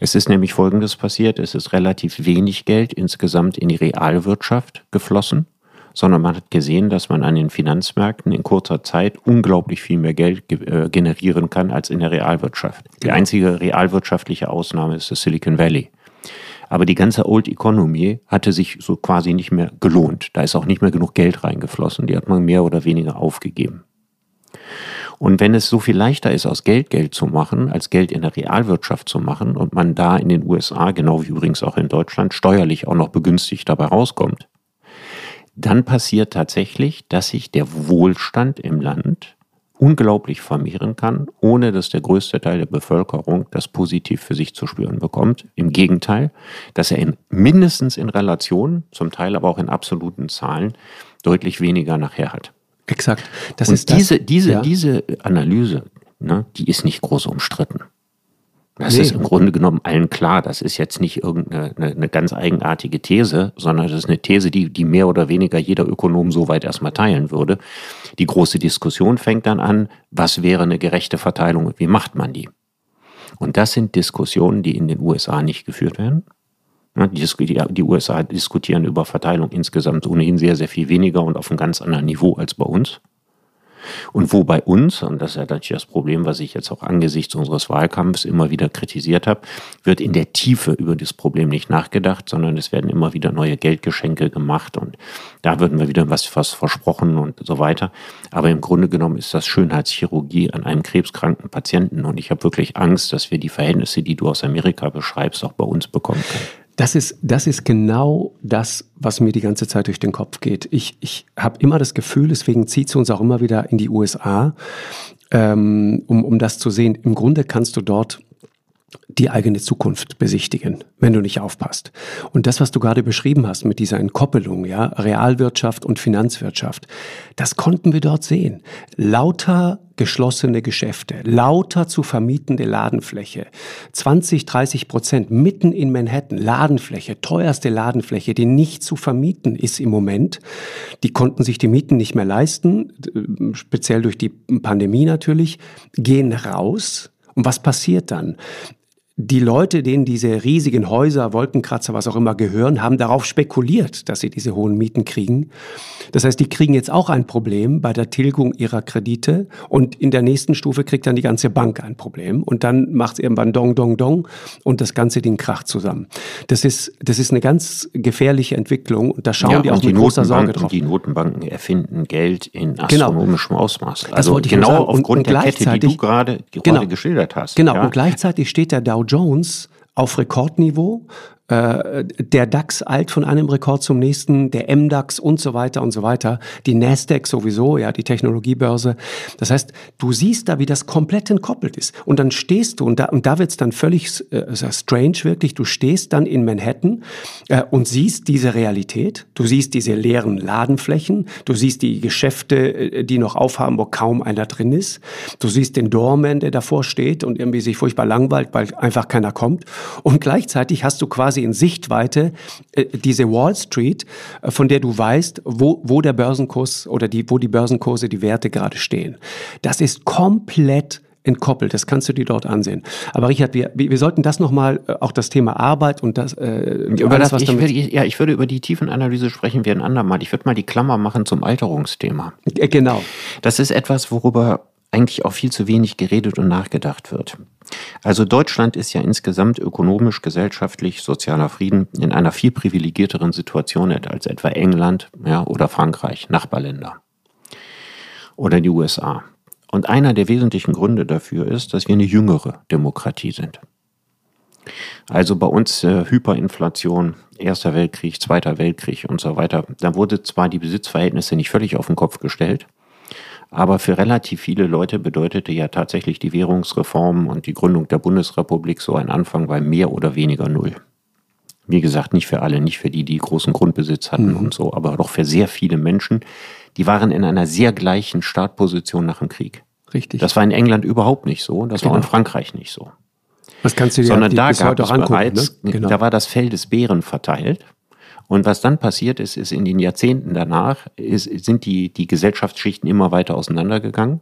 Es ist nämlich Folgendes passiert, es ist relativ wenig Geld insgesamt in die Realwirtschaft geflossen, sondern man hat gesehen, dass man an den Finanzmärkten in kurzer Zeit unglaublich viel mehr Geld äh, generieren kann als in der Realwirtschaft. Die genau. einzige realwirtschaftliche Ausnahme ist das Silicon Valley. Aber die ganze Old Economy hatte sich so quasi nicht mehr gelohnt. Da ist auch nicht mehr genug Geld reingeflossen. Die hat man mehr oder weniger aufgegeben. Und wenn es so viel leichter ist, aus Geld Geld zu machen, als Geld in der Realwirtschaft zu machen und man da in den USA, genau wie übrigens auch in Deutschland, steuerlich auch noch begünstigt dabei rauskommt, dann passiert tatsächlich, dass sich der Wohlstand im Land unglaublich vermehren kann, ohne dass der größte Teil der Bevölkerung das positiv für sich zu spüren bekommt. Im Gegenteil, dass er in, mindestens in Relation, zum Teil aber auch in absoluten Zahlen, deutlich weniger nachher hat. Exakt. Das Und ist diese, das, diese, ja. diese Analyse, ne, die ist nicht groß umstritten. Das nee. ist im Grunde genommen allen klar. Das ist jetzt nicht irgendeine eine, eine ganz eigenartige These, sondern das ist eine These, die, die mehr oder weniger jeder Ökonom soweit erstmal teilen würde. Die große Diskussion fängt dann an, was wäre eine gerechte Verteilung und wie macht man die? Und das sind Diskussionen, die in den USA nicht geführt werden. Die, die USA diskutieren über Verteilung insgesamt ohnehin sehr, sehr viel weniger und auf einem ganz anderen Niveau als bei uns. Und wo bei uns, und das ist ja natürlich das Problem, was ich jetzt auch angesichts unseres Wahlkampfs immer wieder kritisiert habe, wird in der Tiefe über das Problem nicht nachgedacht, sondern es werden immer wieder neue Geldgeschenke gemacht und da wird mir wieder was, was versprochen und so weiter. Aber im Grunde genommen ist das Schönheitschirurgie an einem krebskranken Patienten und ich habe wirklich Angst, dass wir die Verhältnisse, die du aus Amerika beschreibst, auch bei uns bekommen können. Das ist, das ist genau das, was mir die ganze Zeit durch den Kopf geht. Ich, ich habe immer das Gefühl, deswegen zieht es uns auch immer wieder in die USA, ähm, um, um das zu sehen. Im Grunde kannst du dort die eigene Zukunft besichtigen, wenn du nicht aufpasst. Und das, was du gerade beschrieben hast mit dieser Entkoppelung, ja, Realwirtschaft und Finanzwirtschaft, das konnten wir dort sehen. Lauter geschlossene Geschäfte, lauter zu vermietende Ladenfläche, 20, 30 Prozent mitten in Manhattan, Ladenfläche, teuerste Ladenfläche, die nicht zu vermieten ist im Moment. Die konnten sich die Mieten nicht mehr leisten, speziell durch die Pandemie natürlich, gehen raus, und was passiert dann? Die Leute, denen diese riesigen Häuser, Wolkenkratzer, was auch immer gehören, haben darauf spekuliert, dass sie diese hohen Mieten kriegen. Das heißt, die kriegen jetzt auch ein Problem bei der Tilgung ihrer Kredite und in der nächsten Stufe kriegt dann die ganze Bank ein Problem und dann macht es irgendwann Dong, Dong, Dong und das ganze Ding kracht zusammen. Das ist, das ist eine ganz gefährliche Entwicklung und da schauen ja, die auch die mit großer Sorge drauf. Die Notenbanken erfinden Geld in genau. astronomischem genau. Ausmaß. Also genau aufgrund und, und der Kette, die du gerade, genau, geschildert hast. Genau, ja. und gleichzeitig steht der Dow Jones auf Rekordniveau äh, der DAX eilt von einem Rekord zum nächsten, der MDAX und so weiter und so weiter, die Nasdaq sowieso, ja, die Technologiebörse. Das heißt, du siehst da, wie das komplett entkoppelt ist. Und dann stehst du, und da, und da wird's dann völlig äh, strange wirklich, du stehst dann in Manhattan äh, und siehst diese Realität, du siehst diese leeren Ladenflächen, du siehst die Geschäfte, äh, die noch aufhaben, wo kaum einer drin ist, du siehst den Doorman, der davor steht und irgendwie sich furchtbar langweilt, weil einfach keiner kommt. Und gleichzeitig hast du quasi quasi in Sichtweite äh, diese Wall Street, äh, von der du weißt, wo, wo der Börsenkurs oder die, wo die Börsenkurse, die Werte gerade stehen. Das ist komplett entkoppelt. Das kannst du dir dort ansehen. Aber Richard, wir, wir sollten das nochmal, äh, auch das Thema Arbeit und das, äh, über das was ich. Würde, ja, ich würde über die Tiefenanalyse sprechen wir ein andermal. Ich würde mal die Klammer machen zum Alterungsthema. Genau. Das ist etwas, worüber eigentlich auch viel zu wenig geredet und nachgedacht wird. Also Deutschland ist ja insgesamt ökonomisch, gesellschaftlich, sozialer Frieden in einer viel privilegierteren Situation als etwa England ja, oder Frankreich, Nachbarländer oder die USA. Und einer der wesentlichen Gründe dafür ist, dass wir eine jüngere Demokratie sind. Also bei uns äh, Hyperinflation, Erster Weltkrieg, Zweiter Weltkrieg und so weiter. Da wurde zwar die Besitzverhältnisse nicht völlig auf den Kopf gestellt, aber für relativ viele Leute bedeutete ja tatsächlich die Währungsreform und die Gründung der Bundesrepublik so ein Anfang bei mehr oder weniger Null. Wie gesagt, nicht für alle, nicht für die, die großen Grundbesitz hatten mhm. und so, aber doch für sehr viele Menschen, die waren in einer sehr gleichen Startposition nach dem Krieg. Richtig. Das war in England überhaupt nicht so und das genau. war in Frankreich nicht so. Was kannst du dir Sondern da gab es bereits, ne? genau. da war das Fell des Bären verteilt und was dann passiert ist, ist in den Jahrzehnten danach ist, sind die, die Gesellschaftsschichten immer weiter auseinandergegangen.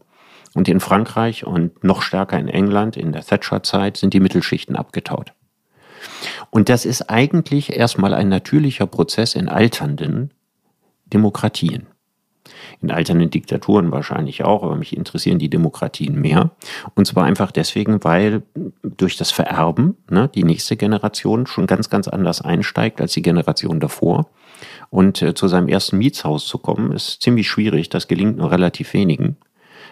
Und in Frankreich und noch stärker in England in der Thatcher-Zeit sind die Mittelschichten abgetaut. Und das ist eigentlich erstmal ein natürlicher Prozess in alternden Demokratien in alternden Diktaturen wahrscheinlich auch, aber mich interessieren die Demokratien mehr. Und zwar einfach deswegen, weil durch das Vererben ne, die nächste Generation schon ganz, ganz anders einsteigt als die Generation davor. Und äh, zu seinem ersten Mietshaus zu kommen, ist ziemlich schwierig. Das gelingt nur relativ wenigen.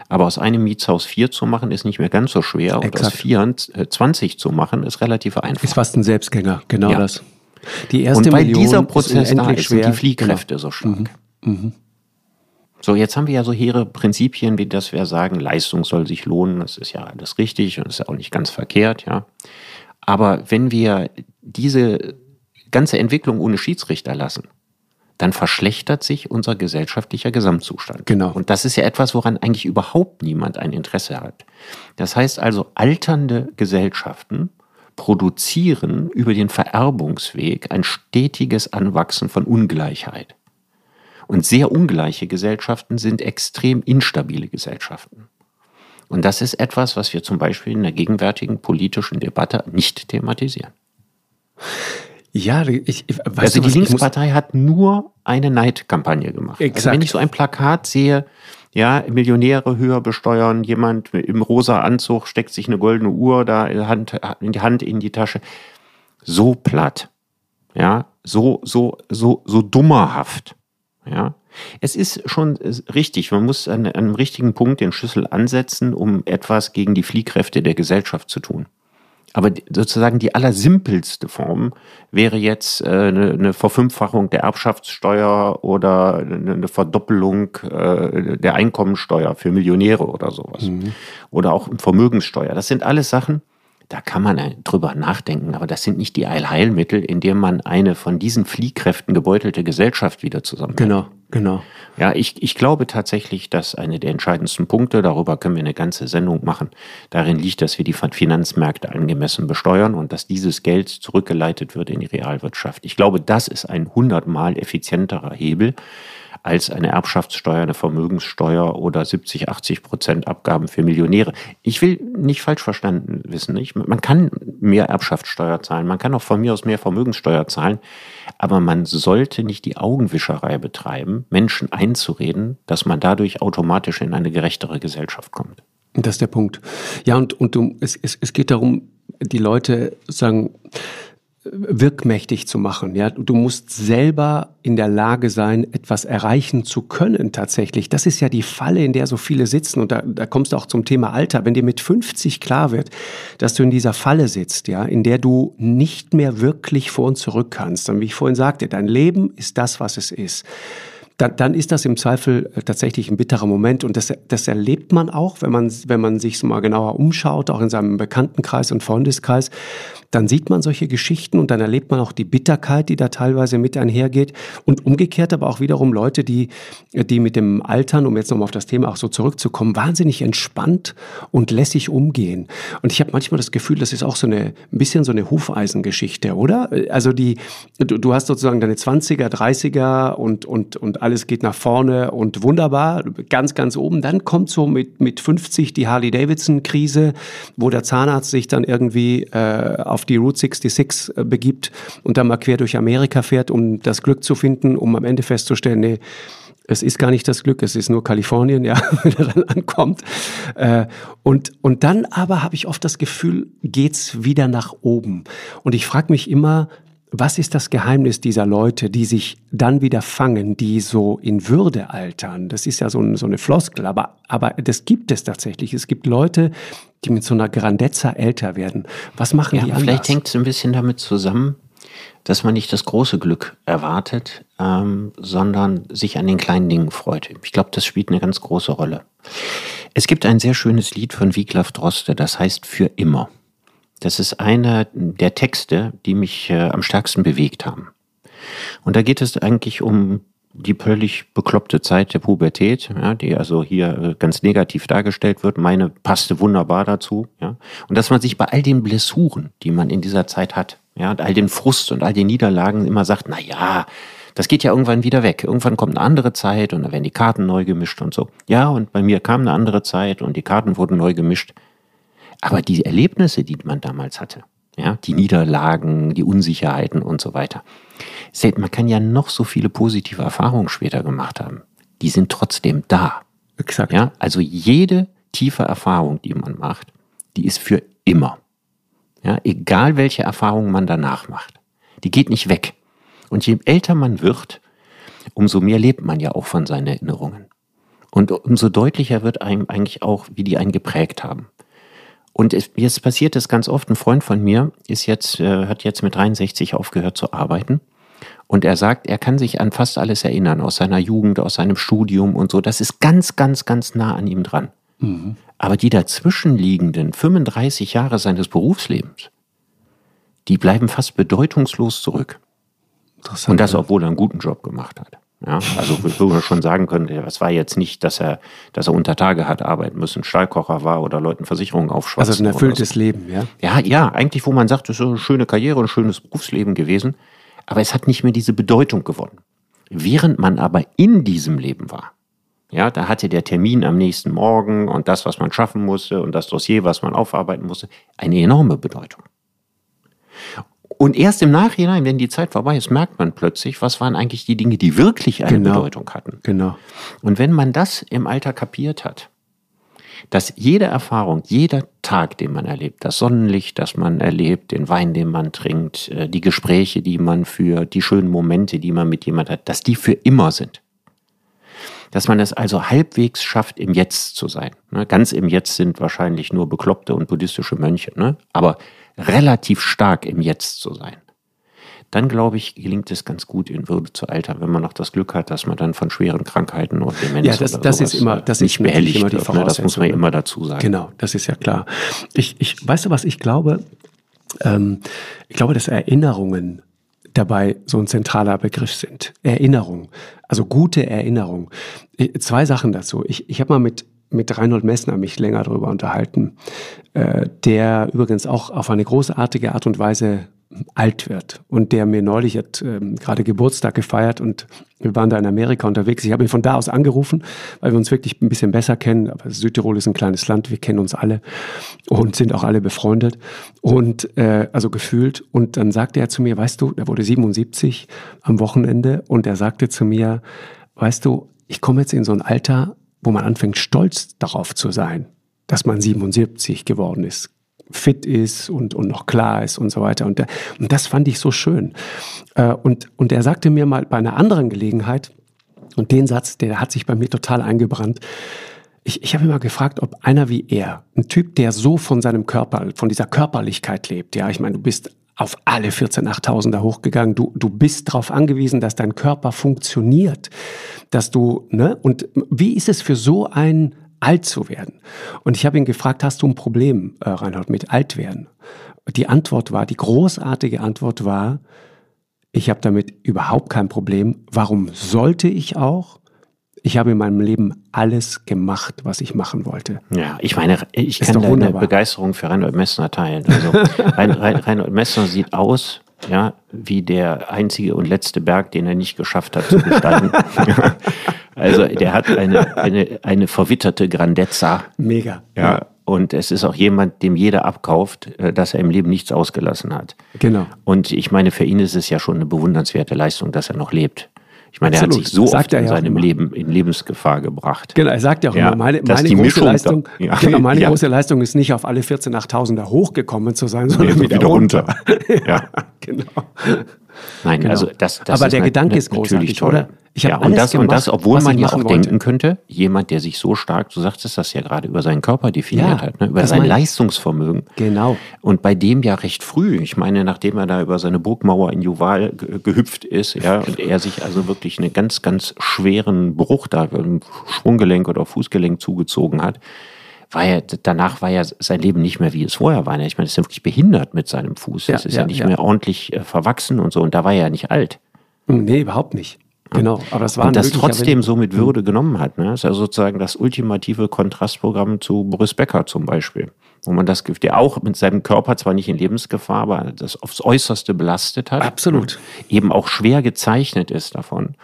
Aber aus einem Mietshaus vier zu machen, ist nicht mehr ganz so schwer. Und Exakt. aus vier äh, 20 zu machen, ist relativ einfach. Ist fast ein Selbstgänger, genau ja. das. Die erste Und weil Million dieser Prozess da ist, schwer. sind die Fliehkräfte genau. so stark. Mhm. Mhm. So, jetzt haben wir ja so hehre Prinzipien, wie dass wir sagen, Leistung soll sich lohnen. Das ist ja alles richtig und ist ja auch nicht ganz verkehrt, ja. Aber wenn wir diese ganze Entwicklung ohne Schiedsrichter lassen, dann verschlechtert sich unser gesellschaftlicher Gesamtzustand. Genau. Und das ist ja etwas, woran eigentlich überhaupt niemand ein Interesse hat. Das heißt also, alternde Gesellschaften produzieren über den Vererbungsweg ein stetiges Anwachsen von Ungleichheit. Und sehr ungleiche Gesellschaften sind extrem instabile Gesellschaften. Und das ist etwas, was wir zum Beispiel in der gegenwärtigen politischen Debatte nicht thematisieren. Ja, ich, ich weiß Also die was, Linkspartei hat nur eine Neidkampagne gemacht. Exakt. Also wenn ich so ein Plakat sehe, ja, Millionäre höher besteuern, jemand im rosa Anzug steckt sich eine goldene Uhr da in die Hand in die Tasche. So platt. Ja, so, so, so, so dummerhaft. Ja, es ist schon richtig. Man muss an, an einem richtigen Punkt den Schlüssel ansetzen, um etwas gegen die Fliehkräfte der Gesellschaft zu tun. Aber sozusagen die allersimpelste Form wäre jetzt äh, eine, eine Verfünffachung der Erbschaftssteuer oder eine Verdoppelung äh, der Einkommensteuer für Millionäre oder sowas. Mhm. Oder auch Vermögenssteuer. Das sind alles Sachen, da kann man drüber nachdenken, aber das sind nicht die Allheilmittel, indem man eine von diesen Fliehkräften gebeutelte Gesellschaft wieder zusammenbringt. Genau, genau. Ja, ich, ich glaube tatsächlich, dass eine der entscheidendsten Punkte, darüber können wir eine ganze Sendung machen, darin liegt, dass wir die Finanzmärkte angemessen besteuern und dass dieses Geld zurückgeleitet wird in die Realwirtschaft. Ich glaube, das ist ein hundertmal effizienterer Hebel als eine Erbschaftssteuer, eine Vermögenssteuer oder 70, 80 Prozent Abgaben für Millionäre. Ich will nicht falsch verstanden wissen. Nicht? Man kann mehr Erbschaftssteuer zahlen, man kann auch von mir aus mehr Vermögenssteuer zahlen, aber man sollte nicht die Augenwischerei betreiben, Menschen einzureden, dass man dadurch automatisch in eine gerechtere Gesellschaft kommt. Das ist der Punkt. Ja, und, und du, es, es, es geht darum, die Leute sagen, wirkmächtig zu machen. Ja, du musst selber in der Lage sein, etwas erreichen zu können tatsächlich. Das ist ja die Falle, in der so viele sitzen. Und da, da kommst du auch zum Thema Alter. Wenn dir mit 50 klar wird, dass du in dieser Falle sitzt, ja, in der du nicht mehr wirklich vor und zurück kannst. Und wie ich vorhin sagte, dein Leben ist das, was es ist dann, dann ist das im Zweifel äh, tatsächlich ein bitterer Moment. Und das, das erlebt man auch, wenn man, wenn man sich so mal genauer umschaut, auch in seinem Bekanntenkreis und Freundeskreis. Dann sieht man solche Geschichten und dann erlebt man auch die Bitterkeit, die da teilweise mit einhergeht. Und umgekehrt aber auch wiederum Leute, die, die mit dem Altern, um jetzt nochmal auf das Thema auch so zurückzukommen, wahnsinnig entspannt und lässig umgehen. Und ich habe manchmal das Gefühl, das ist auch so eine, ein bisschen so eine Hufeisengeschichte, oder? Also die, du, du hast sozusagen deine 20er, 30er und, und, und alles geht nach vorne und wunderbar, ganz, ganz oben. Dann kommt so mit, mit 50 die Harley-Davidson-Krise, wo der Zahnarzt sich dann irgendwie äh, auf die Route 66 äh, begibt und dann mal quer durch Amerika fährt, um das Glück zu finden, um am Ende festzustellen, nee, es ist gar nicht das Glück, es ist nur Kalifornien, ja, wenn er dann ankommt. Äh, und, und dann aber habe ich oft das Gefühl, geht's wieder nach oben. Und ich frage mich immer, was ist das Geheimnis dieser Leute, die sich dann wieder fangen, die so in Würde altern? Das ist ja so, ein, so eine Floskel, aber, aber das gibt es tatsächlich. Es gibt Leute, die mit so einer Grandezza älter werden. Was machen ja, die anders? Vielleicht hängt es ein bisschen damit zusammen, dass man nicht das große Glück erwartet, ähm, sondern sich an den kleinen Dingen freut. Ich glaube, das spielt eine ganz große Rolle. Es gibt ein sehr schönes Lied von Wiglaf Droste, das heißt Für immer. Das ist einer der Texte, die mich äh, am stärksten bewegt haben. Und da geht es eigentlich um die völlig bekloppte Zeit der Pubertät, ja, die also hier äh, ganz negativ dargestellt wird. Meine passte wunderbar dazu. Ja. Und dass man sich bei all den Blessuren, die man in dieser Zeit hat, ja, und all den Frust und all den Niederlagen immer sagt, na ja, das geht ja irgendwann wieder weg. Irgendwann kommt eine andere Zeit und dann werden die Karten neu gemischt und so. Ja, und bei mir kam eine andere Zeit und die Karten wurden neu gemischt. Aber die Erlebnisse, die man damals hatte, ja, die Niederlagen, die Unsicherheiten und so weiter, man kann ja noch so viele positive Erfahrungen später gemacht haben. Die sind trotzdem da. Exakt. Ja, also jede tiefe Erfahrung, die man macht, die ist für immer. Ja, egal welche Erfahrung man danach macht. Die geht nicht weg. Und je älter man wird, umso mehr lebt man ja auch von seinen Erinnerungen. Und umso deutlicher wird einem eigentlich auch, wie die einen geprägt haben. Und es, jetzt passiert das ganz oft. Ein Freund von mir ist jetzt, äh, hat jetzt mit 63 aufgehört zu arbeiten. Und er sagt, er kann sich an fast alles erinnern, aus seiner Jugend, aus seinem Studium und so. Das ist ganz, ganz, ganz nah an ihm dran. Mhm. Aber die dazwischenliegenden 35 Jahre seines Berufslebens, die bleiben fast bedeutungslos zurück. Und das, obwohl er einen guten Job gemacht hat. Ja, also wo wir schon sagen können, es war jetzt nicht, dass er, dass er unter Tage hat arbeiten müssen, Stallkocher war oder Leuten Versicherungen aufschwatzen. Also ein erfülltes so. Leben, ja? Ja, ja, eigentlich, wo man sagt, es ist eine schöne Karriere, ein schönes Berufsleben gewesen, aber es hat nicht mehr diese Bedeutung gewonnen. Während man aber in diesem Leben war, ja, da hatte der Termin am nächsten Morgen und das, was man schaffen musste und das Dossier, was man aufarbeiten musste, eine enorme Bedeutung. Und erst im Nachhinein, wenn die Zeit vorbei ist, merkt man plötzlich, was waren eigentlich die Dinge, die wirklich eine genau. Bedeutung hatten. Genau. Und wenn man das im Alter kapiert hat, dass jede Erfahrung, jeder Tag, den man erlebt, das Sonnenlicht, das man erlebt, den Wein, den man trinkt, äh, die Gespräche, die man führt, die schönen Momente, die man mit jemand hat, dass die für immer sind. Dass man es also halbwegs schafft, im Jetzt zu sein. Ne, ganz im Jetzt sind wahrscheinlich nur Bekloppte und buddhistische Mönche, ne? aber relativ stark im Jetzt zu sein dann glaube ich, gelingt es ganz gut in Würde zu altern, wenn man noch das Glück hat, dass man dann von schweren Krankheiten und Demenz ja, das, das ist immer, das nicht behelligt immer die wird, ne? Das muss man immer dazu sagen. Genau, das ist ja klar. Ich, ich, weißt du, was ich glaube? Ähm, ich glaube, dass Erinnerungen dabei so ein zentraler Begriff sind. Erinnerung, also gute Erinnerung. Zwei Sachen dazu. Ich, ich habe mal mit mit Reinhold Messner mich länger darüber unterhalten, äh, der übrigens auch auf eine großartige Art und Weise alt wird und der mir neulich hat ähm, gerade Geburtstag gefeiert und wir waren da in Amerika unterwegs. Ich habe ihn von da aus angerufen, weil wir uns wirklich ein bisschen besser kennen. Aber Südtirol ist ein kleines Land, wir kennen uns alle und sind auch alle befreundet und äh, also gefühlt. Und dann sagte er zu mir, weißt du, er wurde 77 am Wochenende und er sagte zu mir, weißt du, ich komme jetzt in so ein Alter, wo man anfängt stolz darauf zu sein, dass man 77 geworden ist fit ist und, und noch klar ist und so weiter. Und, und das fand ich so schön. Äh, und, und er sagte mir mal bei einer anderen Gelegenheit, und den Satz, der hat sich bei mir total eingebrannt, ich, ich habe immer gefragt, ob einer wie er, ein Typ, der so von seinem Körper, von dieser Körperlichkeit lebt, ja, ich meine, du bist auf alle 14 8000er hochgegangen. Du, du bist darauf angewiesen, dass dein Körper funktioniert, dass du, ne? Und wie ist es für so einen alt zu werden. Und ich habe ihn gefragt, hast du ein Problem, äh, Reinhold, mit alt werden? Die Antwort war, die großartige Antwort war, ich habe damit überhaupt kein Problem. Warum sollte ich auch? Ich habe in meinem Leben alles gemacht, was ich machen wollte. Ja, ich meine, ich kann deine wunderbar. Begeisterung für Reinhold Messner teilen. Also Reinhold Messner sieht aus ja, wie der einzige und letzte Berg, den er nicht geschafft hat zu besteigen. also der hat eine, eine, eine verwitterte Grandezza. Mega. Ja. Und es ist auch jemand, dem jeder abkauft, äh, dass er im Leben nichts ausgelassen hat. Genau. Und ich meine, für ihn ist es ja schon eine bewundernswerte Leistung, dass er noch lebt. Ich meine, Absolut. er hat sich so sagt oft in ja seinem Leben in Lebensgefahr gebracht. Genau, er sagt ja auch ja, immer, meine, meine große Mischung Leistung, ja, genau, meine große Leistung ist nicht auf alle 14 8000er hochgekommen zu sein, sondern nee, wieder, wieder runter. runter. ja, genau. Nein, genau. also das, das Aber der Gedanke ist großartig, toll. oder? Ich ja, und das, gemacht, und das, obwohl man ja auch wollte. denken könnte, jemand, der sich so stark, du sagtest das ja gerade, über seinen Körper definiert ja, hat, ne? über sein Leistungsvermögen. Genau. Und bei dem ja recht früh, ich meine, nachdem er da über seine Burgmauer in Juval gehüpft ist, ja, und er sich also wirklich einen ganz, ganz schweren Bruch da, im Schwunggelenk oder Fußgelenk zugezogen hat, war ja, danach war ja sein Leben nicht mehr, wie es vorher war. Ich meine, er ist ja wirklich behindert mit seinem Fuß. Ja, ist ja, ja nicht ja. mehr ordentlich äh, verwachsen und so. Und da war er ja nicht alt. Nee, überhaupt nicht. Genau, aber das war und das trotzdem so mit Würde genommen hat. Ne? Das ist ja sozusagen das ultimative Kontrastprogramm zu Boris Becker zum Beispiel, wo man das, der auch mit seinem Körper zwar nicht in Lebensgefahr, aber das aufs Äußerste belastet hat. Absolut. Eben auch schwer gezeichnet ist davon.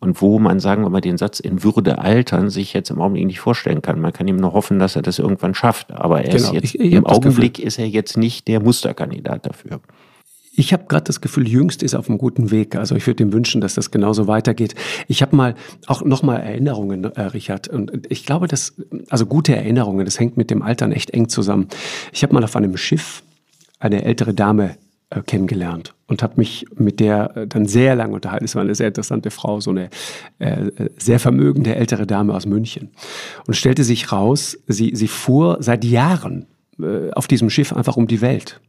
Und wo man, sagen wir mal, den Satz in Würde altern sich jetzt im Augenblick nicht vorstellen kann. Man kann ihm nur hoffen, dass er das irgendwann schafft. Aber er genau. ist jetzt, ich, ich im Augenblick ist er jetzt nicht der Musterkandidat dafür. Ich habe gerade das Gefühl, Jüngst ist auf einem guten Weg. Also ich würde ihm wünschen, dass das genauso weitergeht. Ich habe mal auch noch mal Erinnerungen, äh, Richard. Und ich glaube, dass also gute Erinnerungen, das hängt mit dem Altern echt eng zusammen. Ich habe mal auf einem Schiff eine ältere Dame kennengelernt und habe mich mit der äh, dann sehr lange unterhalten. Es war eine sehr interessante Frau, so eine äh, sehr vermögende ältere Dame aus München. Und stellte sich raus, sie, sie fuhr seit Jahren äh, auf diesem Schiff einfach um die Welt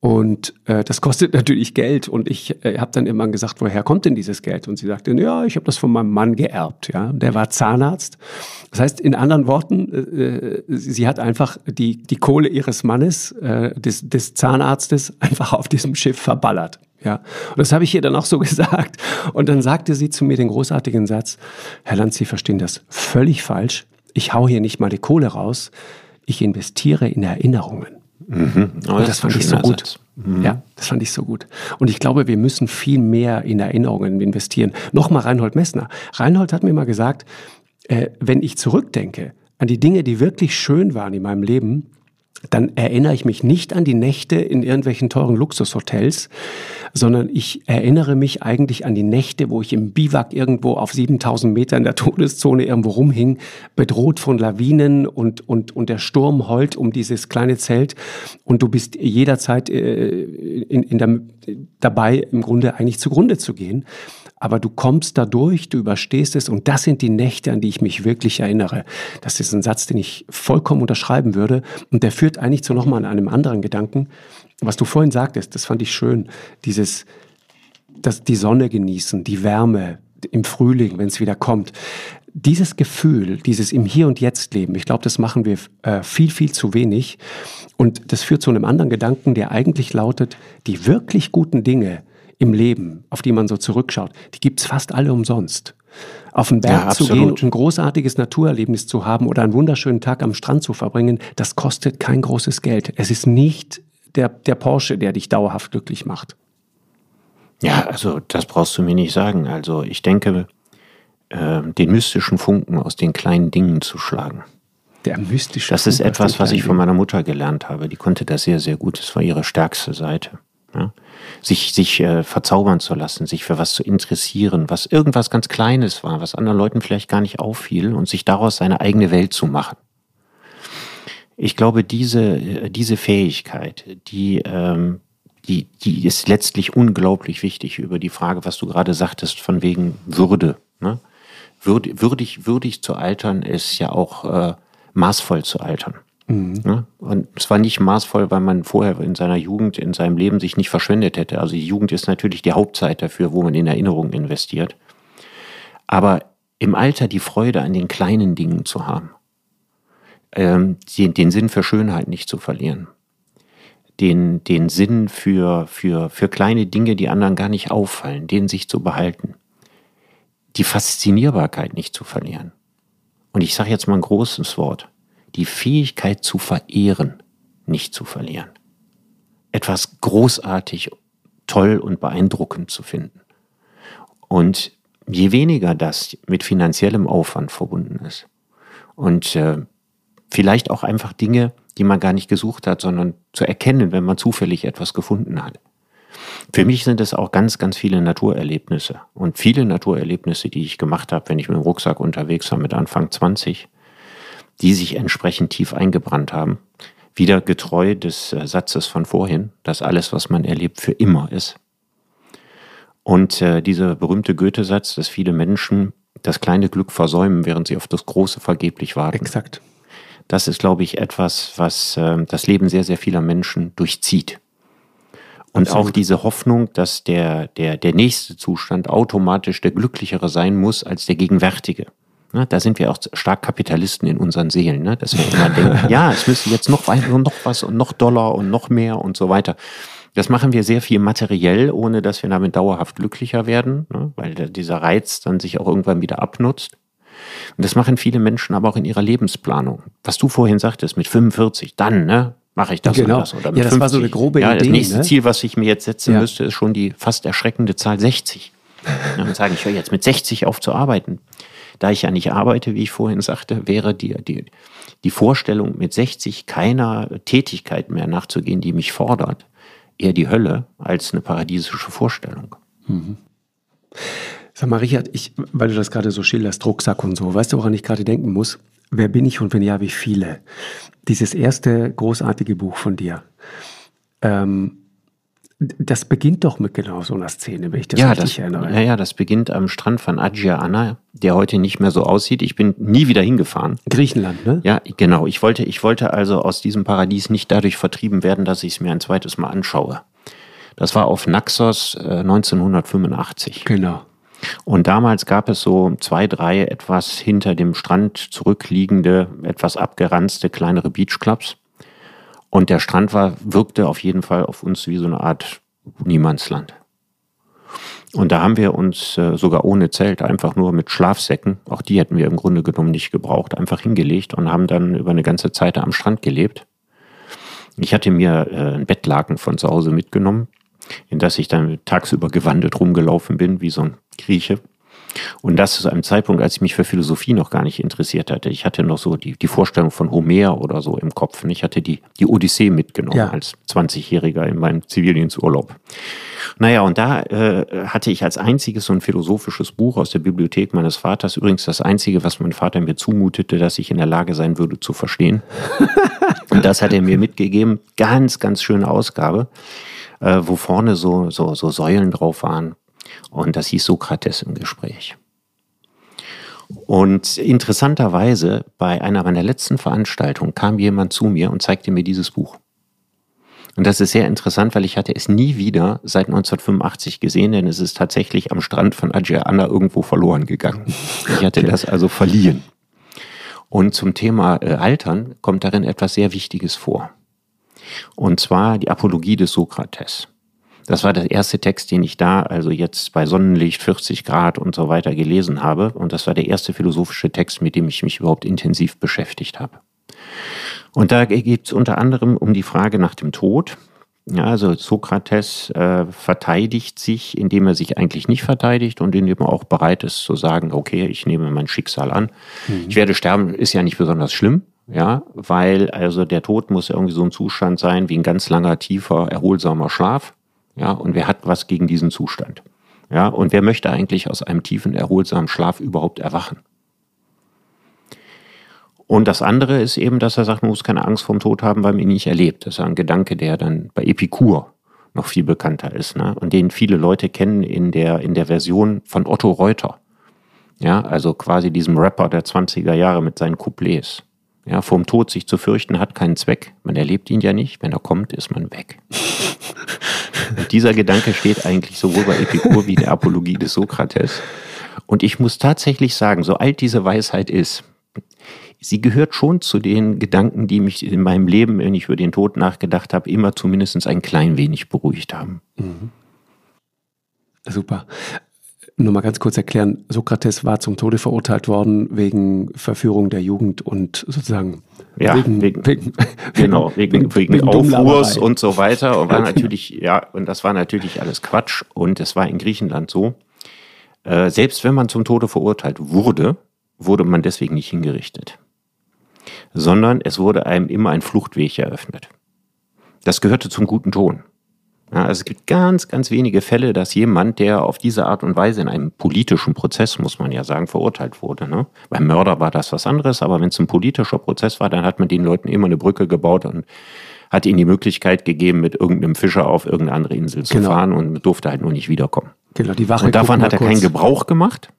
Und äh, das kostet natürlich Geld. Und ich äh, habe dann immer gesagt, woher kommt denn dieses Geld? Und sie sagte, ja, ich habe das von meinem Mann geerbt. Ja, der war Zahnarzt. Das heißt, in anderen Worten, äh, sie hat einfach die die Kohle ihres Mannes, äh, des, des Zahnarztes, einfach auf diesem Schiff verballert. Ja, und das habe ich ihr dann auch so gesagt. Und dann sagte sie zu mir den großartigen Satz: Herr Lanz, Sie verstehen das völlig falsch. Ich hau hier nicht mal die Kohle raus. Ich investiere in Erinnerungen. Mhm. Oh, und das fand ich so gut. Mhm. Ja, das fand ich so gut. Und ich glaube, wir müssen viel mehr in Erinnerungen investieren. Nochmal Reinhold Messner. Reinhold hat mir mal gesagt, äh, wenn ich zurückdenke an die Dinge, die wirklich schön waren in meinem Leben, dann erinnere ich mich nicht an die Nächte in irgendwelchen teuren Luxushotels, sondern ich erinnere mich eigentlich an die Nächte, wo ich im Biwak irgendwo auf 7000 Meter in der Todeszone irgendwo rumhing, bedroht von Lawinen und, und, und der Sturm heult um dieses kleine Zelt. Und du bist jederzeit äh, in, in der, dabei, im Grunde eigentlich zugrunde zu gehen aber du kommst da durch, du überstehst es und das sind die Nächte, an die ich mich wirklich erinnere. Das ist ein Satz, den ich vollkommen unterschreiben würde und der führt eigentlich zu nochmal einem anderen Gedanken. Was du vorhin sagtest, das fand ich schön, dieses, das, die Sonne genießen, die Wärme im Frühling, wenn es wieder kommt. Dieses Gefühl, dieses im Hier und Jetzt leben, ich glaube, das machen wir äh, viel, viel zu wenig. Und das führt zu einem anderen Gedanken, der eigentlich lautet, die wirklich guten Dinge, im Leben, auf die man so zurückschaut, die gibt's fast alle umsonst. Auf den Berg ja, zu gehen und ein großartiges Naturerlebnis zu haben oder einen wunderschönen Tag am Strand zu verbringen, das kostet kein großes Geld. Es ist nicht der, der Porsche, der dich dauerhaft glücklich macht. Ja, also das brauchst du mir nicht sagen. Also ich denke, äh, den mystischen Funken aus den kleinen Dingen zu schlagen. Der mystische Das ist Funken etwas, was ich von meiner Mutter gelernt habe. Die konnte das sehr, sehr gut. Das war ihre stärkste Seite. Ja? Sich, sich äh, verzaubern zu lassen, sich für was zu interessieren, was irgendwas ganz Kleines war, was anderen Leuten vielleicht gar nicht auffiel und sich daraus seine eigene Welt zu machen. Ich glaube, diese, äh, diese Fähigkeit, die, ähm, die, die ist letztlich unglaublich wichtig über die Frage, was du gerade sagtest, von wegen Würde. Ne? Würd, würdig, würdig zu altern ist ja auch äh, maßvoll zu altern. Mhm. Ja? Und es war nicht maßvoll, weil man vorher in seiner Jugend, in seinem Leben sich nicht verschwendet hätte. Also die Jugend ist natürlich die Hauptzeit dafür, wo man in Erinnerungen investiert. Aber im Alter die Freude an den kleinen Dingen zu haben, ähm, den, den Sinn für Schönheit nicht zu verlieren, den, den Sinn für, für, für kleine Dinge, die anderen gar nicht auffallen, den sich zu behalten, die Faszinierbarkeit nicht zu verlieren. Und ich sage jetzt mal ein großes Wort die Fähigkeit zu verehren nicht zu verlieren. Etwas großartig, toll und beeindruckend zu finden. Und je weniger das mit finanziellem Aufwand verbunden ist und äh, vielleicht auch einfach Dinge, die man gar nicht gesucht hat, sondern zu erkennen, wenn man zufällig etwas gefunden hat. Für mich sind es auch ganz, ganz viele Naturerlebnisse und viele Naturerlebnisse, die ich gemacht habe, wenn ich mit dem Rucksack unterwegs war mit Anfang 20, die sich entsprechend tief eingebrannt haben. Wieder getreu des äh, Satzes von vorhin, dass alles, was man erlebt, für immer ist. Und äh, dieser berühmte Goethe-Satz, dass viele Menschen das kleine Glück versäumen, während sie auf das große vergeblich warten. Exakt. Das ist, glaube ich, etwas, was äh, das Leben sehr, sehr vieler Menschen durchzieht. Und Absolut. auch diese Hoffnung, dass der, der, der nächste Zustand automatisch der glücklichere sein muss als der gegenwärtige. Ne, da sind wir auch stark Kapitalisten in unseren Seelen, ne? dass wir immer denken, ja, es müsste jetzt noch weiter und noch was und noch Dollar und noch mehr und so weiter. Das machen wir sehr viel materiell, ohne dass wir damit dauerhaft glücklicher werden, ne? weil dieser Reiz dann sich auch irgendwann wieder abnutzt. Und das machen viele Menschen aber auch in ihrer Lebensplanung. Was du vorhin sagtest, mit 45, dann, ne, mache ich das genau. und das. Oder mit ja, das 50. war so eine grobe ja, Idee. Das nächste ne? Ziel, was ich mir jetzt setzen ja. müsste, ist schon die fast erschreckende Zahl 60. Ja, und sagen, ich höre jetzt mit 60 auf zu arbeiten. Da ich ja nicht arbeite, wie ich vorhin sagte, wäre die, die, die Vorstellung, mit 60 keiner Tätigkeit mehr nachzugehen, die mich fordert, eher die Hölle als eine paradiesische Vorstellung. Mhm. Sag mal, Richard, ich, weil du das gerade so schilderst, Rucksack und so, weißt du, woran ich gerade denken muss? Wer bin ich und wenn ja, wie viele? Dieses erste großartige Buch von dir. Ähm, das beginnt doch mit genau so einer Szene, wenn ich das ja, richtig das, erinnere. Ja, ja, das beginnt am Strand von Agia Anna, der heute nicht mehr so aussieht. Ich bin nie wieder hingefahren. Griechenland, ne? Ja, genau. Ich wollte, ich wollte also aus diesem Paradies nicht dadurch vertrieben werden, dass ich es mir ein zweites Mal anschaue. Das war auf Naxos äh, 1985. Genau. Und damals gab es so zwei, drei etwas hinter dem Strand zurückliegende, etwas abgeranzte kleinere Beachclubs. Und der Strand war, wirkte auf jeden Fall auf uns wie so eine Art Niemandsland. Und da haben wir uns äh, sogar ohne Zelt, einfach nur mit Schlafsäcken, auch die hätten wir im Grunde genommen nicht gebraucht, einfach hingelegt und haben dann über eine ganze Zeit am Strand gelebt. Ich hatte mir äh, ein Bettlaken von zu Hause mitgenommen, in das ich dann tagsüber gewandet rumgelaufen bin, wie so ein Grieche. Und das zu einem Zeitpunkt, als ich mich für Philosophie noch gar nicht interessiert hatte. Ich hatte noch so die, die Vorstellung von Homer oder so im Kopf. Und ich hatte die, die Odyssee mitgenommen Ja. als 20-Jähriger in meinem Zivildiensturlaub. Naja, und da äh, hatte ich als einziges so ein philosophisches Buch aus der Bibliothek meines Vaters, übrigens das einzige, was mein Vater mir zumutete, dass ich in der Lage sein würde zu verstehen. und das hat er mir mitgegeben. Ganz, ganz schöne Ausgabe, äh, wo vorne so, so, so Säulen drauf waren. Und das hieß Sokrates im Gespräch. Und interessanterweise, bei einer meiner letzten Veranstaltungen kam jemand zu mir und zeigte mir dieses Buch. Und das ist sehr interessant, weil ich hatte es nie wieder seit 1985 gesehen, denn es ist tatsächlich am Strand von Agia Anna irgendwo verloren gegangen. Ich hatte das also verliehen. Und zum Thema äh, Altern kommt darin etwas sehr Wichtiges vor. Und zwar die Apologie des Sokrates. Das war der erste Text, den ich da, also jetzt bei Sonnenlicht 40 Grad und so weiter gelesen habe. Und das war der erste philosophische Text, mit dem ich mich überhaupt intensiv beschäftigt habe. Und da geht es unter anderem um die Frage nach dem Tod. Ja, also Sokrates äh, verteidigt sich, indem er sich eigentlich nicht verteidigt und indem er auch bereit ist zu sagen, okay, ich nehme mein Schicksal an. Ich werde sterben, ist ja nicht besonders schlimm, ja, weil also der Tod muss irgendwie so ein Zustand sein wie ein ganz langer, tiefer, erholsamer Schlaf. Ja, und wer hat was gegen diesen Zustand? Ja, und wer möchte eigentlich aus einem tiefen, erholsamen Schlaf überhaupt erwachen? Und das andere ist eben, dass er sagt, man muss keine Angst vorm Tod haben, weil man ihn nicht erlebt. Das ist ein Gedanke, der dann bei Epikur noch viel bekannter ist, ne? und den viele Leute kennen in der, in der Version von Otto Reuter. Ja, also quasi diesem Rapper der 20er Jahre mit seinen Couplets. Ja, vorm Tod sich zu fürchten hat keinen Zweck. Man erlebt ihn ja nicht. Wenn er kommt, ist man weg. Dieser Gedanke steht eigentlich sowohl bei Epikur wie der Apologie des Sokrates. Und ich muss tatsächlich sagen, so alt diese Weisheit ist, sie gehört schon zu den Gedanken, die mich in meinem Leben, wenn ich über den Tod nachgedacht habe, immer zumindest ein klein wenig beruhigt haben. Super. Nur mal ganz kurz erklären, Sokrates war zum Tode verurteilt worden wegen Verführung der Jugend und sozusagen Ja, wegen, wegen- wegen, Genau, wegen, wegen, wegen Aufruhrs und so weiter. Und war natürlich, ja, und das war natürlich alles Quatsch. Und es war in Griechenland so. Äh, selbst wenn man zum Tode verurteilt wurde, wurde man deswegen nicht hingerichtet. Sondern es wurde einem immer ein Fluchtweg eröffnet. Das gehörte zum guten Ton. Ja, also es gibt ganz, ganz wenige Fälle, dass jemand, der auf diese Art und Weise in einem politischen Prozess, muss man ja sagen, verurteilt wurde. Ne? Beim Mörder war das was anderes, aber wenn es ein politischer Prozess war, dann hat man den Leuten immer eine Brücke gebaut und hat ihnen die Möglichkeit gegeben, mit irgendeinem Fischer auf irgendeine andere Insel zu Genau. fahren und durfte halt nur nicht wiederkommen. genau, die Wache Und davon hat er mal keinen kurz. Gebrauch gemacht,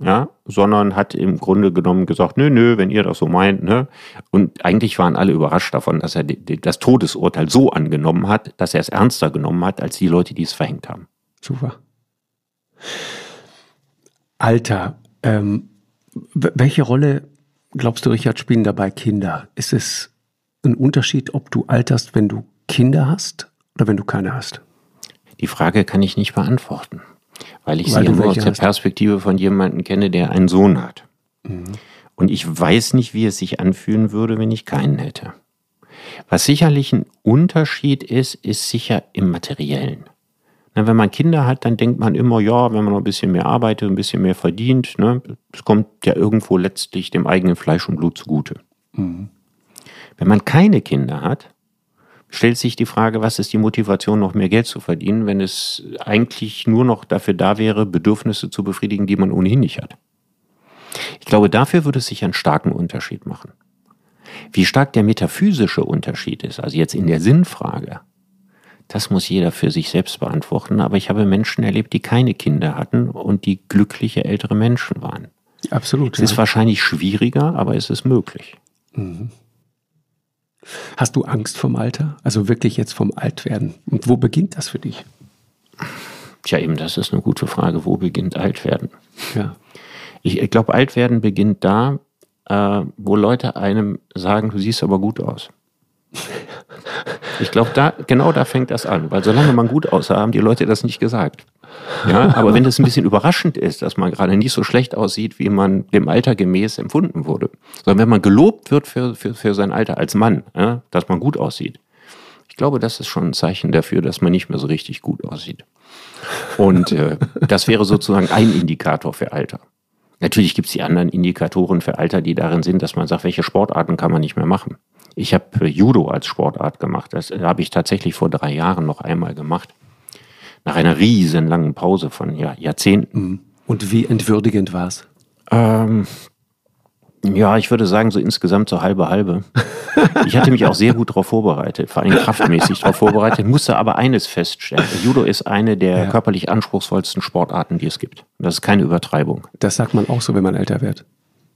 ja, sondern hat im Grunde genommen gesagt, nö, nö, wenn ihr das so meint, ne. Und eigentlich waren alle überrascht davon, dass er das Todesurteil so angenommen hat, dass er es ernster genommen hat, als die Leute, die es verhängt haben. Super. Alter, ähm, welche Rolle glaubst du, Richard, spielen dabei Kinder? Ist es ein Unterschied, ob du alterst, wenn du Kinder hast oder wenn du keine hast? Die Frage kann ich nicht beantworten, weil ich Weil sie nur aus der hast. Perspektive von jemandem kenne, der einen Sohn hat. Und ich weiß nicht, wie es sich anfühlen würde, wenn ich keinen hätte. Was sicherlich ein Unterschied ist, ist sicher im Materiellen. Na, wenn man Kinder hat, dann denkt man immer, ja, wenn man noch ein bisschen mehr arbeitet, ein bisschen mehr verdient, ne, es kommt ja irgendwo letztlich dem eigenen Fleisch und Blut zugute. Wenn man keine Kinder hat, stellt sich die Frage, was ist die Motivation, noch mehr Geld zu verdienen, wenn es eigentlich nur noch dafür da wäre, Bedürfnisse zu befriedigen, die man ohnehin nicht hat. Ich glaube, dafür würde es sich einen starken Unterschied machen. Wie stark der metaphysische Unterschied ist, also jetzt in der Sinnfrage, Das muss jeder für sich selbst beantworten. Aber ich habe Menschen erlebt, die keine Kinder hatten und die glückliche ältere Menschen waren. Absolut. Es ist wahrscheinlich schwieriger, aber es ist möglich. Hast du Angst vom Alter? Also wirklich jetzt vom Altwerden? Und wo beginnt das für dich? Tja, eben, das ist eine gute Frage. Wo beginnt Altwerden? Ja. Ich, ich glaube, Altwerden beginnt da, äh, wo Leute einem sagen, du siehst aber gut aus. Ich glaube, da, genau da fängt das an, weil solange man gut aussah, haben die Leute das nicht gesagt. Ja, aber wenn es ein bisschen überraschend ist, dass man gerade nicht so schlecht aussieht, wie man dem Alter gemäß empfunden wurde, sondern wenn man gelobt wird für, für, für sein Alter als Mann, ja, dass man gut aussieht, ich glaube, das ist schon ein Zeichen dafür, dass man nicht mehr so richtig gut aussieht. Und äh, das wäre sozusagen ein Indikator für Alter. Natürlich gibt es die anderen Indikatoren für Alter, die darin sind, dass man sagt, welche Sportarten kann man nicht mehr machen. Ich habe Judo als Sportart gemacht. Das habe ich tatsächlich vor drei Jahren noch einmal gemacht. Nach einer riesen langen Pause von ja, Jahrzehnten. Und wie entwürdigend war es? Ähm, ja, ich würde sagen, so insgesamt so halbe halbe. Ich hatte mich auch sehr gut darauf vorbereitet, vor allem kraftmäßig darauf vorbereitet, musste aber eines feststellen. Judo ist eine der Ja. körperlich anspruchsvollsten Sportarten, die es gibt. Das ist keine Übertreibung. Das sagt man auch so, wenn man älter wird.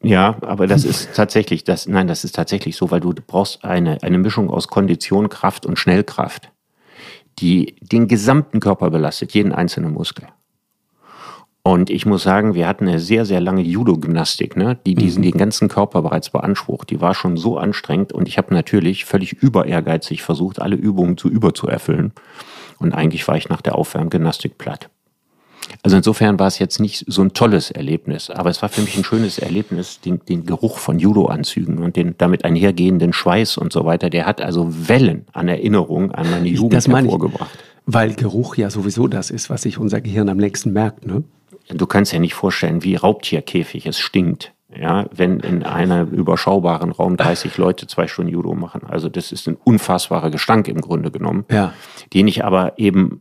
Ja, aber das ist tatsächlich, das, nein, das ist tatsächlich so, weil du brauchst eine, eine Mischung aus Kondition, Kraft und Schnellkraft, die den gesamten Körper belastet, jeden einzelnen Muskel. Und ich muss sagen, wir hatten eine sehr, sehr lange Judo-Gymnastik, ne, die diesen den ganzen Körper bereits beansprucht. Die war schon so anstrengend und ich habe natürlich völlig über ehrgeizig versucht, alle Übungen zu überzuerfüllen. Und eigentlich war ich nach der Aufwärmgymnastik platt. Also insofern war es jetzt nicht so ein tolles Erlebnis, aber es war für mich ein schönes Erlebnis, den, den Geruch von Judo-Anzügen und den damit einhergehenden Schweiß und so weiter. Der hat also Wellen an Erinnerung an meine Jugend das meine ich. hervorgebracht. Weil Geruch ja sowieso das ist, was sich unser Gehirn am längsten merkt. Ne? Du kannst ja nicht vorstellen, wie Raubtierkäfig es stinkt. Ja, wenn in einem überschaubaren Raum 30 Leute zwei Stunden Judo machen. Also das ist ein unfassbarer Gestank im Grunde genommen. Ja. Den ich aber eben,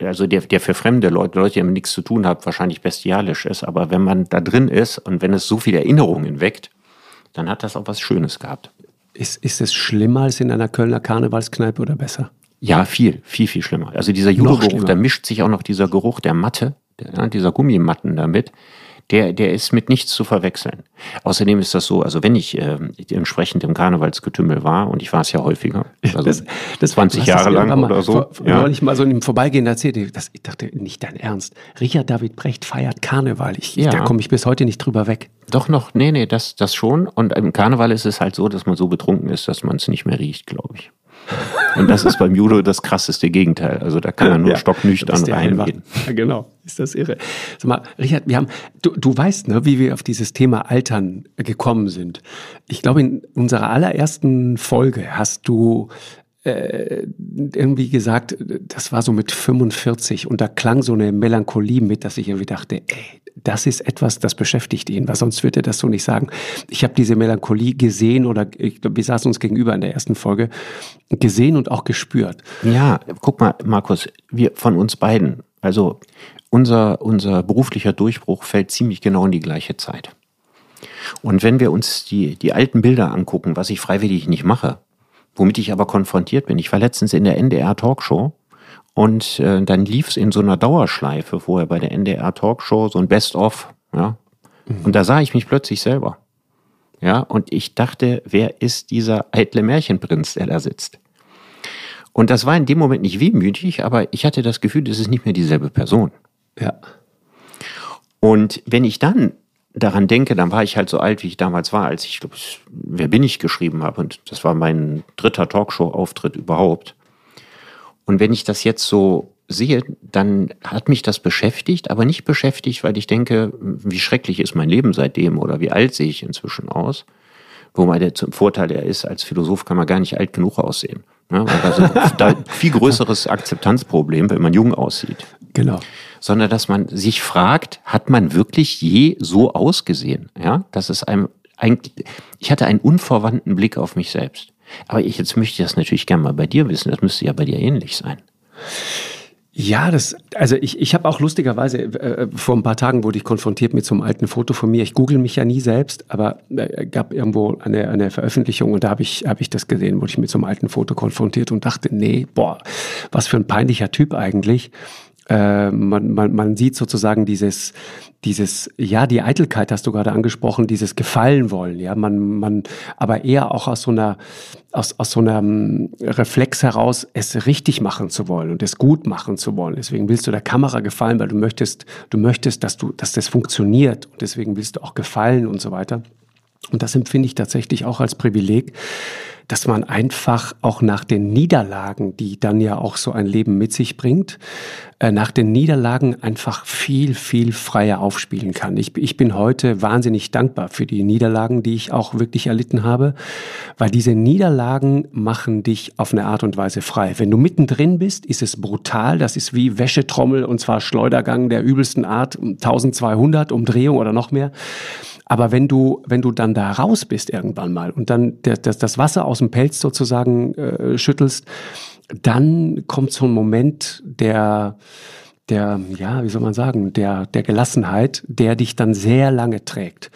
also der, der für fremde Leute, Leute, die damit nichts zu tun haben, wahrscheinlich bestialisch ist. Aber wenn man da drin ist und wenn es so viele Erinnerungen weckt, dann hat das auch was Schönes gehabt. Ist, ist es schlimmer als in einer Kölner Karnevalskneipe oder besser? Ja, viel, viel, viel schlimmer. Also dieser Judo-Geruch, da mischt sich auch noch dieser Geruch der Matte, der, dieser Gummimatten damit. Der, der ist mit nichts zu verwechseln. Außerdem ist das so, also wenn ich äh, entsprechend im Karnevalsgetümmel war, und ich war es ja häufiger, also Das- das- 20 du hast Jahre das lang mal oder so. Vor, ja. Neulich mal so im Vorbeigehen erzählt, ich- das, ich dachte, nicht dein Ernst. Richard David Brecht feiert Karneval. Ich, Ja. Da komme ich bis heute nicht drüber weg. Doch noch, nee, nee, das, das schon. Und im Karneval ist es halt so, dass man so betrunken ist, dass man es nicht mehr riecht, glaube ich. Und das ist beim Judo das krasseste Gegenteil. Also da kann man nur Ja, stocknüchtern reingehen. Ja, genau. Ist das irre. Sag mal, Richard, wir haben, du, du weißt, ne, wie wir auf dieses Thema Altern gekommen sind. Ich glaube, in unserer allerersten Folge hast du äh, irgendwie gesagt, das war so mit 45 und da klang so eine Melancholie mit, dass ich irgendwie dachte, ey, das ist etwas, das beschäftigt ihn, weil sonst wird er das so nicht sagen. Ich habe diese Melancholie gesehen oder ich glaube, wir saßen uns gegenüber in der ersten Folge, gesehen und auch gespürt. Ja, guck mal, Markus, wir von uns beiden, also unser, unser beruflicher Durchbruch fällt ziemlich genau in die gleiche Zeit. Und wenn wir uns die, die alten Bilder angucken, was ich freiwillig nicht mache, womit ich aber konfrontiert bin. Ich war letztens in der NDR Talkshow und äh, dann lief es in so einer Dauerschleife vorher bei der NDR Talkshow, so ein Best-of, ja. Und da sah ich mich plötzlich selber. Ja, und ich dachte, wer ist dieser eitle Märchenprinz, der da sitzt? Und das war in dem Moment nicht wehmütig, aber ich hatte das Gefühl, das ist nicht mehr dieselbe Person. Ja. Und wenn ich dann daran denke, dann war ich halt so alt, wie ich damals war, als ich, glaub, ich Wer bin ich geschrieben habe. Und das war mein dritter Talkshow-Auftritt überhaupt. Und wenn ich das jetzt so sehe, dann hat mich das beschäftigt, aber nicht beschäftigt, weil ich denke, wie schrecklich ist mein Leben seitdem oder wie alt sehe ich inzwischen aus. Wobei der zum Vorteil er ist, als Philosoph kann man gar nicht alt genug aussehen. Ne? Also da ein viel größeres Akzeptanzproblem, wenn man jung aussieht Genau. sondern dass man sich fragt, hat man wirklich je so ausgesehen? Ja, das ist einem eigentlich, ich hatte einen unverwandten Blick auf mich selbst. Aber ich, jetzt möchte ich das natürlich gerne mal bei dir wissen. Das müsste ja bei dir ähnlich sein. Ja, das, also ich, ich habe auch lustigerweise, äh, vor ein paar Tagen wurde ich konfrontiert mit so einem alten Foto von mir. Ich google mich ja nie selbst, aber äh, gab irgendwo eine, eine Veröffentlichung und da habe ich, hab ich das gesehen, wurde ich mit so einem alten Foto konfrontiert und dachte, nee, boah, was für ein peinlicher Typ eigentlich. Äh, man, man, man sieht sozusagen dieses, dieses, ja, die Eitelkeit hast du gerade angesprochen, dieses Gefallen wollen, ja, man, man, aber eher auch aus so einer, aus, aus so einem Reflex heraus, es richtig machen zu wollen und es gut machen zu wollen. Deswegen willst du der Kamera gefallen, weil du möchtest, du möchtest, dass du, dass das funktioniert und deswegen willst du auch gefallen und so weiter. Und das empfinde ich tatsächlich auch als Privileg, dass man einfach auch nach den Niederlagen, die dann ja auch so ein Leben mit sich bringt, nach den Niederlagen einfach viel, viel freier aufspielen kann. Ich, ich bin heute wahnsinnig dankbar für die Niederlagen, die ich auch wirklich erlitten habe, weil diese Niederlagen machen dich auf eine Art und Weise frei. Wenn du mittendrin bist, ist es brutal. Das ist wie Wäschetrommel und zwar Schleudergang der übelsten Art, 1200 Umdrehung oder noch mehr. Aber wenn du, wenn du dann da raus bist irgendwann mal und dann das, das Wasser aus dem Pelz sozusagen äh, schüttelst, dann kommt so ein Moment der, der, ja, wie soll man sagen, der, der Gelassenheit, der dich dann sehr lange trägt.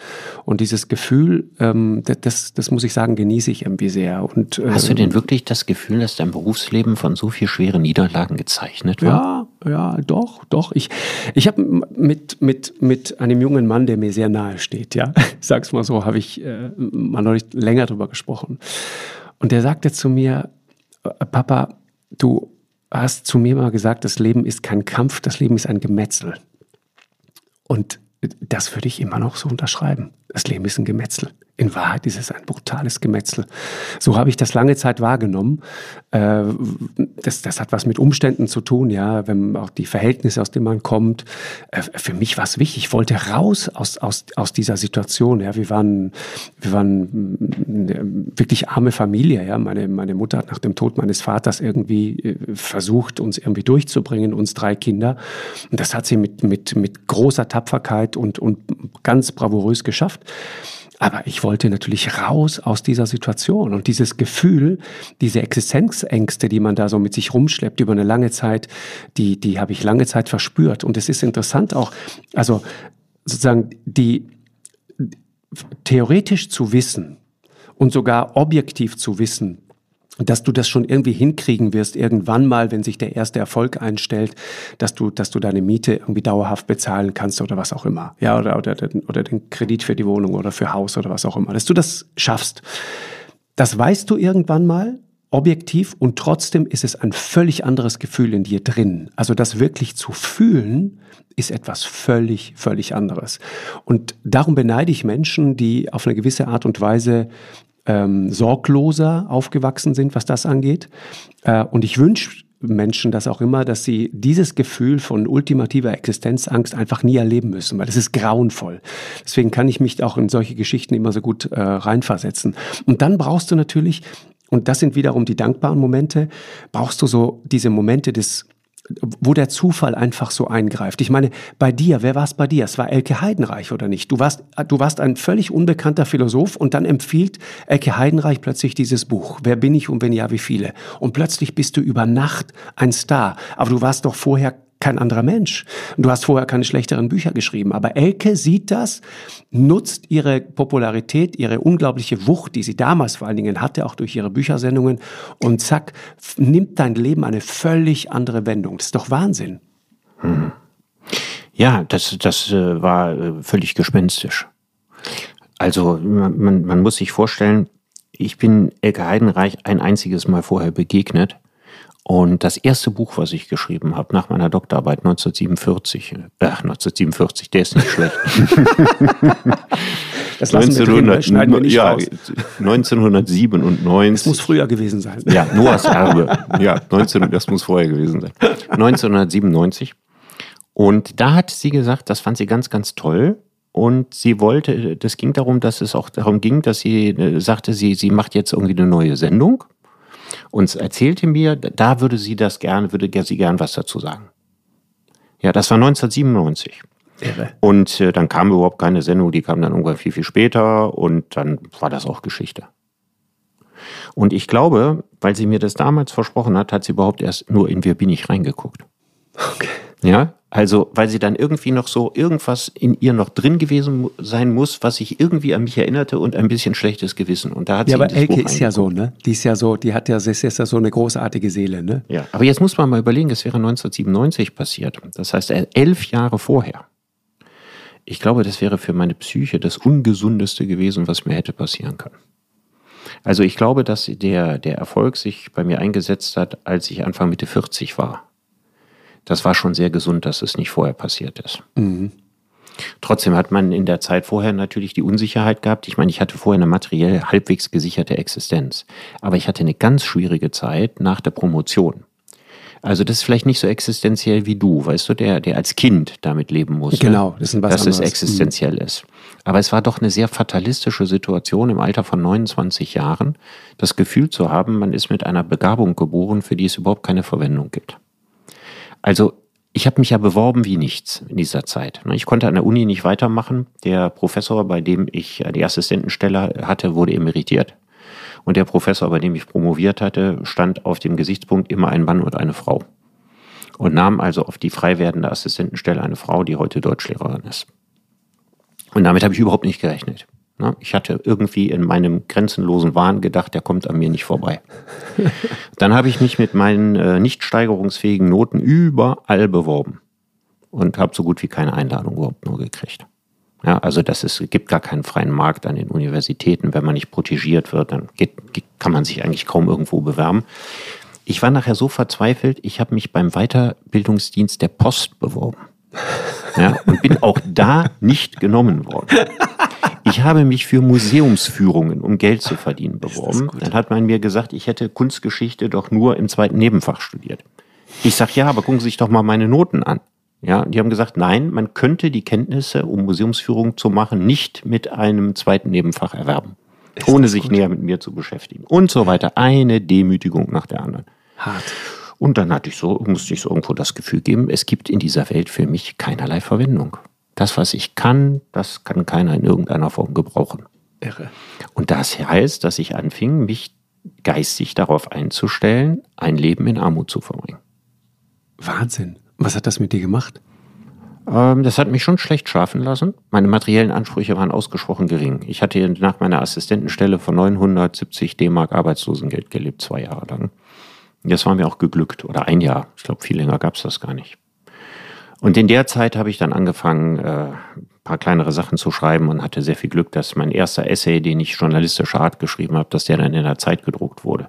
Und dieses Gefühl, ähm, das, das muss ich sagen, genieße ich irgendwie sehr. Und, äh, Hast du denn wirklich das Gefühl, dass dein Berufsleben von so viel schweren Niederlagen gezeichnet war? Ja, ja, doch, doch. Ich, ich habe mit, mit, mit einem jungen Mann, der mir sehr nahe steht, ja, sag's mal so, habe ich äh, mal noch nicht länger drüber gesprochen. Und der sagte zu mir, äh, Papa, du hast zu mir mal gesagt, das Leben ist kein Kampf, das Leben ist ein Gemetzel. Und das würde ich immer noch so unterschreiben. Das Leben ist ein Gemetzel. In Wahrheit ist es ein brutales Gemetzel. So habe ich das lange Zeit wahrgenommen. Äh, das, das hat was mit Umständen zu tun, ja, wenn auch die Verhältnisse, aus denen man kommt. Äh, für mich war es wichtig. Ich wollte raus aus, aus, aus dieser Situation. Ja, wir waren, wir waren eine wirklich arme Familie. Ja, meine, meine Mutter hat nach dem Tod meines Vaters irgendwie äh, versucht, uns irgendwie durchzubringen, uns drei Kinder. Und das hat sie mit, mit, mit großer Tapferkeit und, und ganz bravourös geschafft. Aber ich wollte natürlich raus aus dieser Situation und dieses Gefühl, diese Existenzängste, die man da so mit sich rumschleppt über eine lange Zeit, die, die habe ich lange Zeit verspürt. Und es ist interessant auch, also sozusagen die theoretisch zu wissen und sogar objektiv zu wissen, dass du das schon irgendwie hinkriegen wirst, irgendwann mal, wenn sich der erste Erfolg einstellt, dass du, dass du deine Miete irgendwie dauerhaft bezahlen kannst oder was auch immer. Ja, oder, oder, oder den Kredit für die Wohnung oder für Haus oder was auch immer. Dass du das schaffst. Das weißt du irgendwann mal, objektiv, und trotzdem ist es ein völlig anderes Gefühl in dir drin. Also das wirklich zu fühlen, ist etwas völlig, völlig anderes. Und darum beneide ich Menschen, die auf eine gewisse Art und Weise ähm, sorgloser aufgewachsen sind, was das angeht. Äh, und ich wünsche Menschen das auch immer, dass sie dieses Gefühl von ultimativer Existenzangst einfach nie erleben müssen, weil das ist grauenvoll. Deswegen kann ich mich auch in solche Geschichten immer so gut äh, reinversetzen. Und dann brauchst du natürlich, und das sind wiederum die dankbaren Momente, brauchst du so diese Momente des wo der Zufall einfach so eingreift. Ich meine, bei dir, wer war es bei dir? Es war Elke Heidenreich oder nicht? Du warst, du warst ein völlig unbekannter Philosoph und dann empfiehlt Elke Heidenreich plötzlich dieses Buch. Wer bin ich und wenn ja, wie viele? Und plötzlich bist du über Nacht ein Star. Aber du warst doch vorher kein anderer Mensch. Du hast vorher keine schlechteren Bücher geschrieben. Aber Elke sieht das, nutzt ihre Popularität, ihre unglaubliche Wucht, die sie damals vor allen Dingen hatte, auch durch ihre Büchersendungen, und zack, nimmt dein Leben eine völlig andere Wendung. Das ist doch Wahnsinn. Hm. Ja, das, das äh, war äh, völlig gespenstisch. Also man, man muss sich vorstellen, ich bin Elke Heidenreich ein einziges Mal vorher begegnet und das erste Buch, was ich geschrieben habe, nach meiner Doktorarbeit 1947, äh, 1947, der ist nicht schlecht. das lassen 1900, wir drin, schneiden wir nicht ja, raus. 1997. Es muss früher gewesen sein. Ja, Noahs Erbe. Ja, 19, das muss vorher gewesen sein. 1997. Und da hat sie gesagt, das fand sie ganz, ganz toll. Und sie wollte, das ging darum, dass es auch darum ging, dass sie äh, sagte, sie, sie macht jetzt irgendwie eine neue Sendung und erzählte mir, da würde sie das gerne, würde sie gern was dazu sagen. Ja, das war 1997. Irre. Und äh, dann kam überhaupt keine Sendung, die kam dann ungefähr viel, viel später und dann war das auch Geschichte. Und ich glaube, weil sie mir das damals versprochen hat, hat sie überhaupt erst nur in Wer bin ich reingeguckt. Ja, also, weil sie dann irgendwie noch so irgendwas in ihr noch drin gewesen sein muss, was sich irgendwie an mich erinnerte und ein bisschen schlechtes Gewissen. Und da hat ja, sie aber Elke ist ja so, ne? Die ist ja so, die hat ja, ist ja so eine großartige Seele, ne? Ja, aber jetzt muss man mal überlegen, es wäre 1997 passiert. Das heißt, elf Jahre vorher. Ich glaube, das wäre für meine Psyche das Ungesundeste gewesen, was mir hätte passieren können. Also ich glaube, dass der, der Erfolg sich bei mir eingesetzt hat, als ich Anfang Mitte 40 war das war schon sehr gesund, dass es nicht vorher passiert ist. Mhm. Trotzdem hat man in der Zeit vorher natürlich die Unsicherheit gehabt. Ich meine, ich hatte vorher eine materiell halbwegs gesicherte Existenz. Aber ich hatte eine ganz schwierige Zeit nach der Promotion. Also das ist vielleicht nicht so existenziell wie du, weißt du, der, der als Kind damit leben muss. Genau, das ist was Dass anderes. es existenziell mhm. ist. Aber es war doch eine sehr fatalistische Situation im Alter von 29 Jahren, das Gefühl zu haben, man ist mit einer Begabung geboren, für die es überhaupt keine Verwendung gibt. Also ich habe mich ja beworben wie nichts in dieser Zeit. Ich konnte an der Uni nicht weitermachen. Der Professor, bei dem ich die Assistentenstelle hatte, wurde emeritiert. Und der Professor, bei dem ich promoviert hatte, stand auf dem Gesichtspunkt immer ein Mann und eine Frau. Und nahm also auf die frei werdende Assistentenstelle eine Frau, die heute Deutschlehrerin ist. Und damit habe ich überhaupt nicht gerechnet. Ne? Ich hatte irgendwie in meinem grenzenlosen Wahn gedacht, der kommt an mir nicht vorbei. Dann habe ich mich mit meinen äh, nicht steigerungsfähigen Noten überall beworben und habe so gut wie keine Einladung überhaupt nur gekriegt. Ja, also das ist, gibt gar keinen freien Markt an den Universitäten. Wenn man nicht protegiert wird, dann geht, kann man sich eigentlich kaum irgendwo bewerben. Ich war nachher so verzweifelt, ich habe mich beim Weiterbildungsdienst der Post beworben. Ja, und bin auch da nicht genommen worden. Ich habe mich für Museumsführungen, um Geld zu verdienen, beworben. Dann hat man mir gesagt, ich hätte Kunstgeschichte doch nur im zweiten Nebenfach studiert. Ich sage, ja, aber gucken Sie sich doch mal meine Noten an. Ja, die haben gesagt, nein, man könnte die Kenntnisse, um Museumsführungen zu machen, nicht mit einem zweiten Nebenfach erwerben. Ist ohne sich gut. näher mit mir zu beschäftigen. Und so weiter. Eine Demütigung nach der anderen. Hart. Und dann hatte ich so, musste ich so irgendwo das Gefühl geben, es gibt in dieser Welt für mich keinerlei Verwendung. Das, was ich kann, das kann keiner in irgendeiner Form gebrauchen. Irre. Und das heißt, dass ich anfing, mich geistig darauf einzustellen, ein Leben in Armut zu verbringen. Wahnsinn. Was hat das mit dir gemacht? Ähm, das hat mich schon schlecht schlafen lassen. Meine materiellen Ansprüche waren ausgesprochen gering. Ich hatte nach meiner Assistentenstelle von 970 D-Mark Arbeitslosengeld gelebt, zwei Jahre lang. Das war mir auch geglückt. Oder ein Jahr. Ich glaube, viel länger gab es das gar nicht. Und in der Zeit habe ich dann angefangen, äh, paar kleinere Sachen zu schreiben und hatte sehr viel Glück, dass mein erster Essay, den ich journalistischer Art geschrieben habe, dass der dann in der Zeit gedruckt wurde.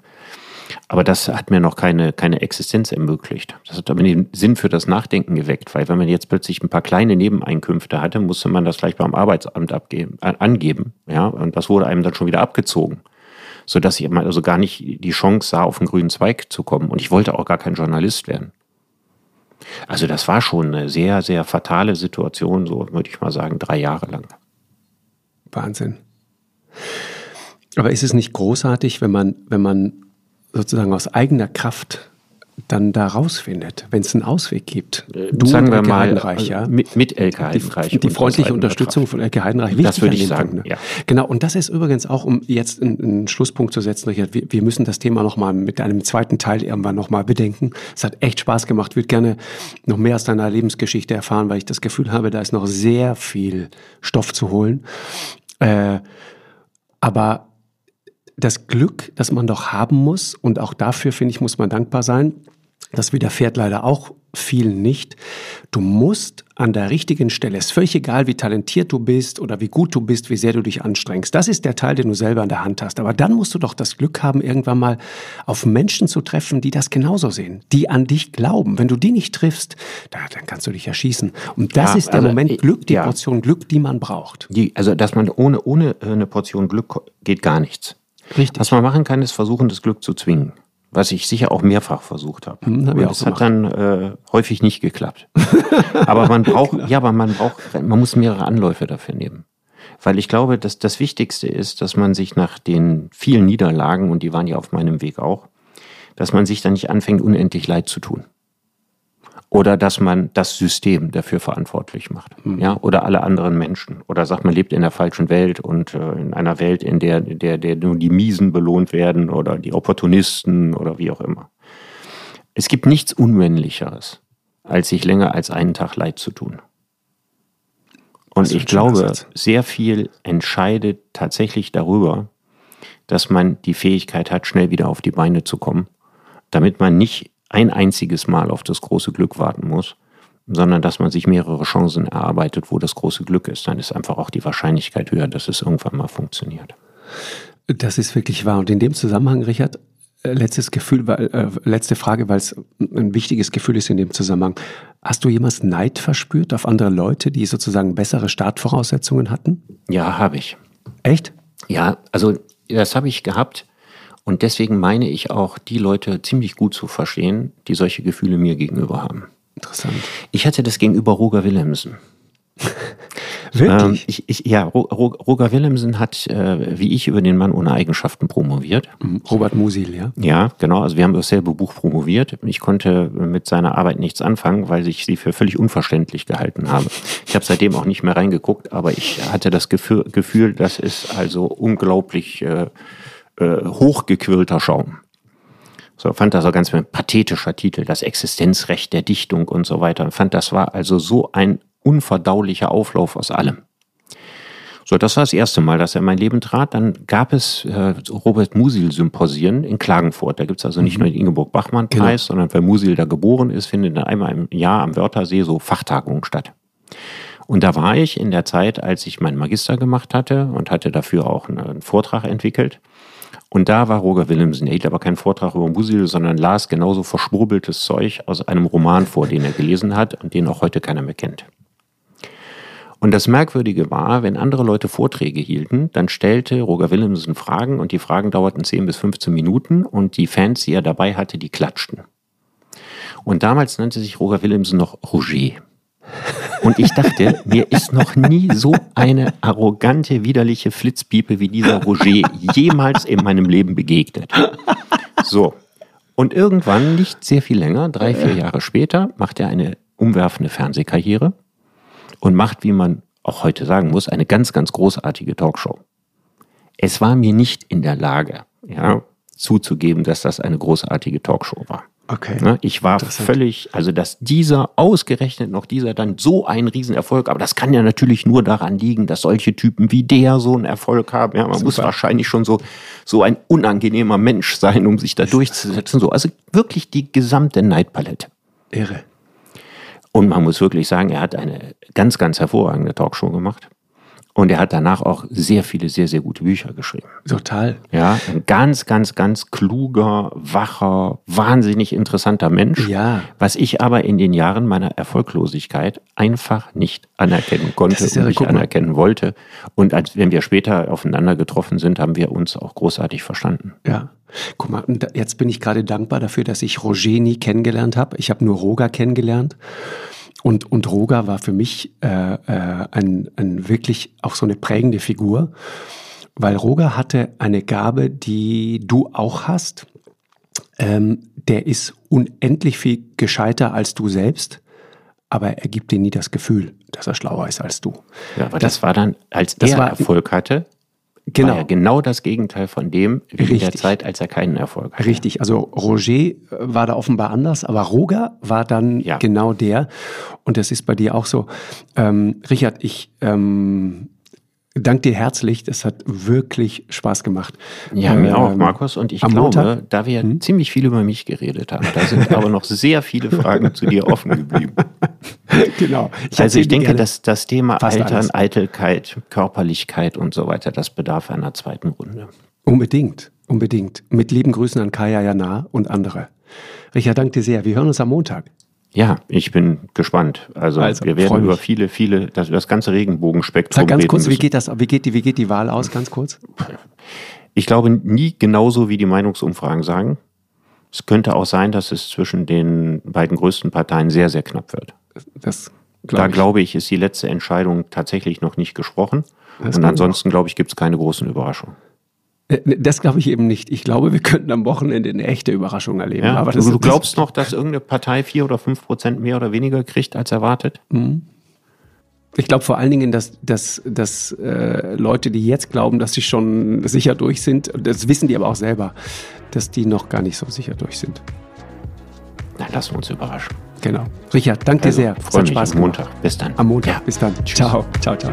Aber das hat mir noch keine, keine Existenz ermöglicht. Das hat aber den Sinn für das Nachdenken geweckt, weil wenn man jetzt plötzlich ein paar kleine Nebeneinkünfte hatte, musste man das gleich beim Arbeitsamt abgeben, äh, angeben. Ja, und das wurde einem dann schon wieder abgezogen. Sodass ich also gar nicht die Chance sah, auf einen grünen Zweig zu kommen. Und ich wollte auch gar kein Journalist werden. Also das war schon eine sehr, sehr fatale Situation, so würde ich mal sagen, drei Jahre lang. Wahnsinn. Aber ist es nicht großartig, wenn man, wenn man sozusagen aus eigener Kraft dann da rausfindet, wenn es einen Ausweg gibt. Äh, du sagen wir mal Heidenreich, ja? mit, mit Elke Heidenreich. Die, die freundliche Unterstützung von Elke Heidenreich. Das würde ich sagen. Punkt, ne? ja. Genau, und das ist übrigens auch, um jetzt einen, einen Schlusspunkt zu setzen, wir, wir müssen das Thema nochmal mit einem zweiten Teil irgendwann nochmal bedenken. Es hat echt Spaß gemacht. Ich würde gerne noch mehr aus deiner Lebensgeschichte erfahren, weil ich das Gefühl habe, da ist noch sehr viel Stoff zu holen. Äh, aber das Glück, das man doch haben muss, und auch dafür, finde ich, muss man dankbar sein, das widerfährt leider auch vielen nicht. Du musst an der richtigen Stelle, es ist völlig egal, wie talentiert du bist oder wie gut du bist, wie sehr du dich anstrengst. Das ist der Teil, den du selber in der Hand hast. Aber dann musst du doch das Glück haben, irgendwann mal auf Menschen zu treffen, die das genauso sehen, die an dich glauben. Wenn du die nicht triffst, dann kannst du dich erschießen. Und das ja, ist der also, Moment Glück, die ja. Portion Glück, die man braucht. Die, also, dass man ohne, ohne eine Portion Glück geht gar nichts. Richtig. Was man machen kann, ist versuchen, das Glück zu zwingen. Was ich sicher auch mehrfach versucht habe. Hm, hab das hat dann äh, häufig nicht geklappt. aber man braucht, genau. ja, aber man braucht, man muss mehrere Anläufe dafür nehmen. Weil ich glaube, dass das Wichtigste ist, dass man sich nach den vielen Niederlagen, und die waren ja auf meinem Weg auch, dass man sich dann nicht anfängt, unendlich Leid zu tun oder dass man das System dafür verantwortlich macht, mhm. ja, oder alle anderen Menschen oder sagt man lebt in der falschen Welt und äh, in einer Welt, in der, der, der nur die Miesen belohnt werden oder die Opportunisten oder wie auch immer. Es gibt nichts Unmännlicheres, als sich länger als einen Tag leid zu tun. Und ich glaube, Satz. sehr viel entscheidet tatsächlich darüber, dass man die Fähigkeit hat, schnell wieder auf die Beine zu kommen, damit man nicht ein einziges Mal auf das große Glück warten muss, sondern dass man sich mehrere Chancen erarbeitet, wo das große Glück ist. Dann ist einfach auch die Wahrscheinlichkeit höher, dass es irgendwann mal funktioniert. Das ist wirklich wahr. Und in dem Zusammenhang, Richard, äh, letztes Gefühl, weil, äh, letzte Frage, weil es ein wichtiges Gefühl ist in dem Zusammenhang. Hast du jemals Neid verspürt auf andere Leute, die sozusagen bessere Startvoraussetzungen hatten? Ja, habe ich. Echt? Ja, also das habe ich gehabt und deswegen meine ich auch, die Leute ziemlich gut zu verstehen, die solche Gefühle mir gegenüber haben. Interessant. Ich hatte das gegenüber Roger Willemsen. Ähm, Wirklich? ich, ich, ja, Ro- Ro- Roger Willemsen hat, äh, wie ich, über den Mann ohne Eigenschaften promoviert. Mhm. Robert Musil, ja? Ja, genau. Also wir haben dasselbe Buch promoviert. Ich konnte mit seiner Arbeit nichts anfangen, weil ich sie für völlig unverständlich gehalten habe. Ich habe seitdem auch nicht mehr reingeguckt, aber ich hatte das Gefühl, Gefühl das ist also unglaublich äh, äh, hochgequillter Schaum. So, fand das auch ganz ein pathetischer Titel, das Existenzrecht der Dichtung und so weiter. Fand, das war also so ein unverdaulicher Auflauf aus allem. So, das war das erste Mal, dass er in mein Leben trat. Dann gab es äh, Robert Musil-Symposien in Klagenfurt. Da gibt's also nicht nur den Ingeborg-Bachmann-Preis, sondern weil Musil da geboren ist, findet dann einmal im Jahr am Wörthersee so Fachtagungen statt. Und da war ich in der Zeit, als ich meinen Magister gemacht hatte und hatte dafür auch einen Vortrag entwickelt. Und da war Roger Willemsen. Er hielt aber keinen Vortrag über Musil, sondern las genauso verschwurbeltes Zeug aus einem Roman vor, den er gelesen hat und den auch heute keiner mehr kennt. Und das Merkwürdige war, wenn andere Leute Vorträge hielten, dann stellte Roger Willemsen Fragen und die Fragen dauerten 10 bis 15 Minuten und die Fans, die er dabei hatte, die klatschten. Und damals nannte sich Roger Willemsen noch Roger. Und ich dachte, mir ist noch nie so eine arrogante, widerliche Flitzpiepe wie dieser Roger jemals in meinem Leben begegnet. So. Und irgendwann, nicht sehr viel länger, drei, vier Jahre später, macht er eine umwerfende Fernsehkarriere und macht, wie man auch heute sagen muss, eine ganz, ganz großartige Talkshow. Es war mir nicht in der Lage, ja, zuzugeben, dass das eine großartige Talkshow war. Okay. Ne, Ich war völlig, also dass dieser, ausgerechnet noch dieser dann so einen Riesenerfolg, aber das kann ja natürlich nur daran liegen, dass solche Typen wie der so einen Erfolg haben. Ja, man muss wahrscheinlich schon so, so ein unangenehmer Mensch sein, um sich da durchzusetzen. So, also wirklich die gesamte Neidpalette. Irre. Und man muss wirklich sagen, er hat eine ganz, ganz hervorragende Talkshow gemacht. Und er hat danach auch sehr viele, sehr, sehr gute Bücher geschrieben. Total. Ja, ein ganz, ganz, ganz kluger, wacher, wahnsinnig interessanter Mensch. Ja. Was ich aber in den Jahren meiner Erfolglosigkeit einfach nicht anerkennen konnte ist und nicht anerkennen wollte. Und als wenn wir später aufeinander getroffen sind, haben wir uns auch großartig verstanden. Ja. Guck mal, jetzt bin ich gerade dankbar dafür, dass ich Roger nie kennengelernt habe. Ich habe nur Roger kennengelernt. Und, und Roger war für mich äh, äh, ein, ein wirklich auch so eine prägende Figur, weil Roger hatte eine Gabe, die du auch hast. Ähm, der ist unendlich viel gescheiter als du selbst, aber er gibt dir nie das Gefühl, dass er schlauer ist als du. Ja, aber das, war dann, als das er war- Erfolg hatte, Genau. war ja genau das Gegenteil von dem, wie in der. Zeit, als er keinen Erfolg hatte. Richtig, also Roger äh, war da offenbar anders, aber Roger war dann Ja. genau der. Und das ist bei dir auch so. Ähm, Richard, ich ähm, danke dir herzlich. Das hat wirklich Spaß gemacht. Ja, mir auch, Ähm, Markus. Und ich glaube, Montag? Hm? da wir ja ziemlich viel über mich geredet haben, da sind aber noch sehr viele Fragen zu dir offen geblieben. genau. also erzähl ich denke, dass das Thema Altern, alles. Eitelkeit, Körperlichkeit und so weiter, das bedarf einer zweiten Runde. Unbedingt, unbedingt. Mit lieben Grüßen an Kaya Jana und andere. Richard, danke dir sehr. Wir hören uns am Montag. Ja, ich bin gespannt. Also, Also, wir werden über viele, viele, das, das ganze Regenbogenspektrum Sag ganz reden kurz, wie müssen. geht das? Wie geht die, wie geht die Wahl aus? Ganz kurz. Ich glaube nie genauso, wie die Meinungsumfragen sagen. Es könnte auch sein, dass es zwischen den beiden größten Parteien sehr, sehr knapp wird. Das da glaube ich. glaube ich, ist die letzte Entscheidung tatsächlich noch nicht gesprochen. Das Und ansonsten, glaube ich, gibt es keine großen Überraschungen. Äh, Das glaube ich eben nicht. Ich glaube, wir könnten am Wochenende eine echte Überraschung erleben. Ja, aber du, das, glaubst noch, dass irgendeine Partei vier oder fünf Prozent mehr oder weniger kriegt als erwartet? Ich glaube vor allen Dingen, dass, dass, dass äh, Leute, die jetzt glauben, dass sie schon sicher durch sind, das wissen die aber auch selber, dass die noch gar nicht so sicher durch sind. Na, lassen wir uns überraschen. Genau. Richard, danke Also, dir sehr. Freue mich Spaß am. Montag. Bis dann. Am Montag. Ja. Bis dann. Tschüss. Ciao. Ciao, ciao.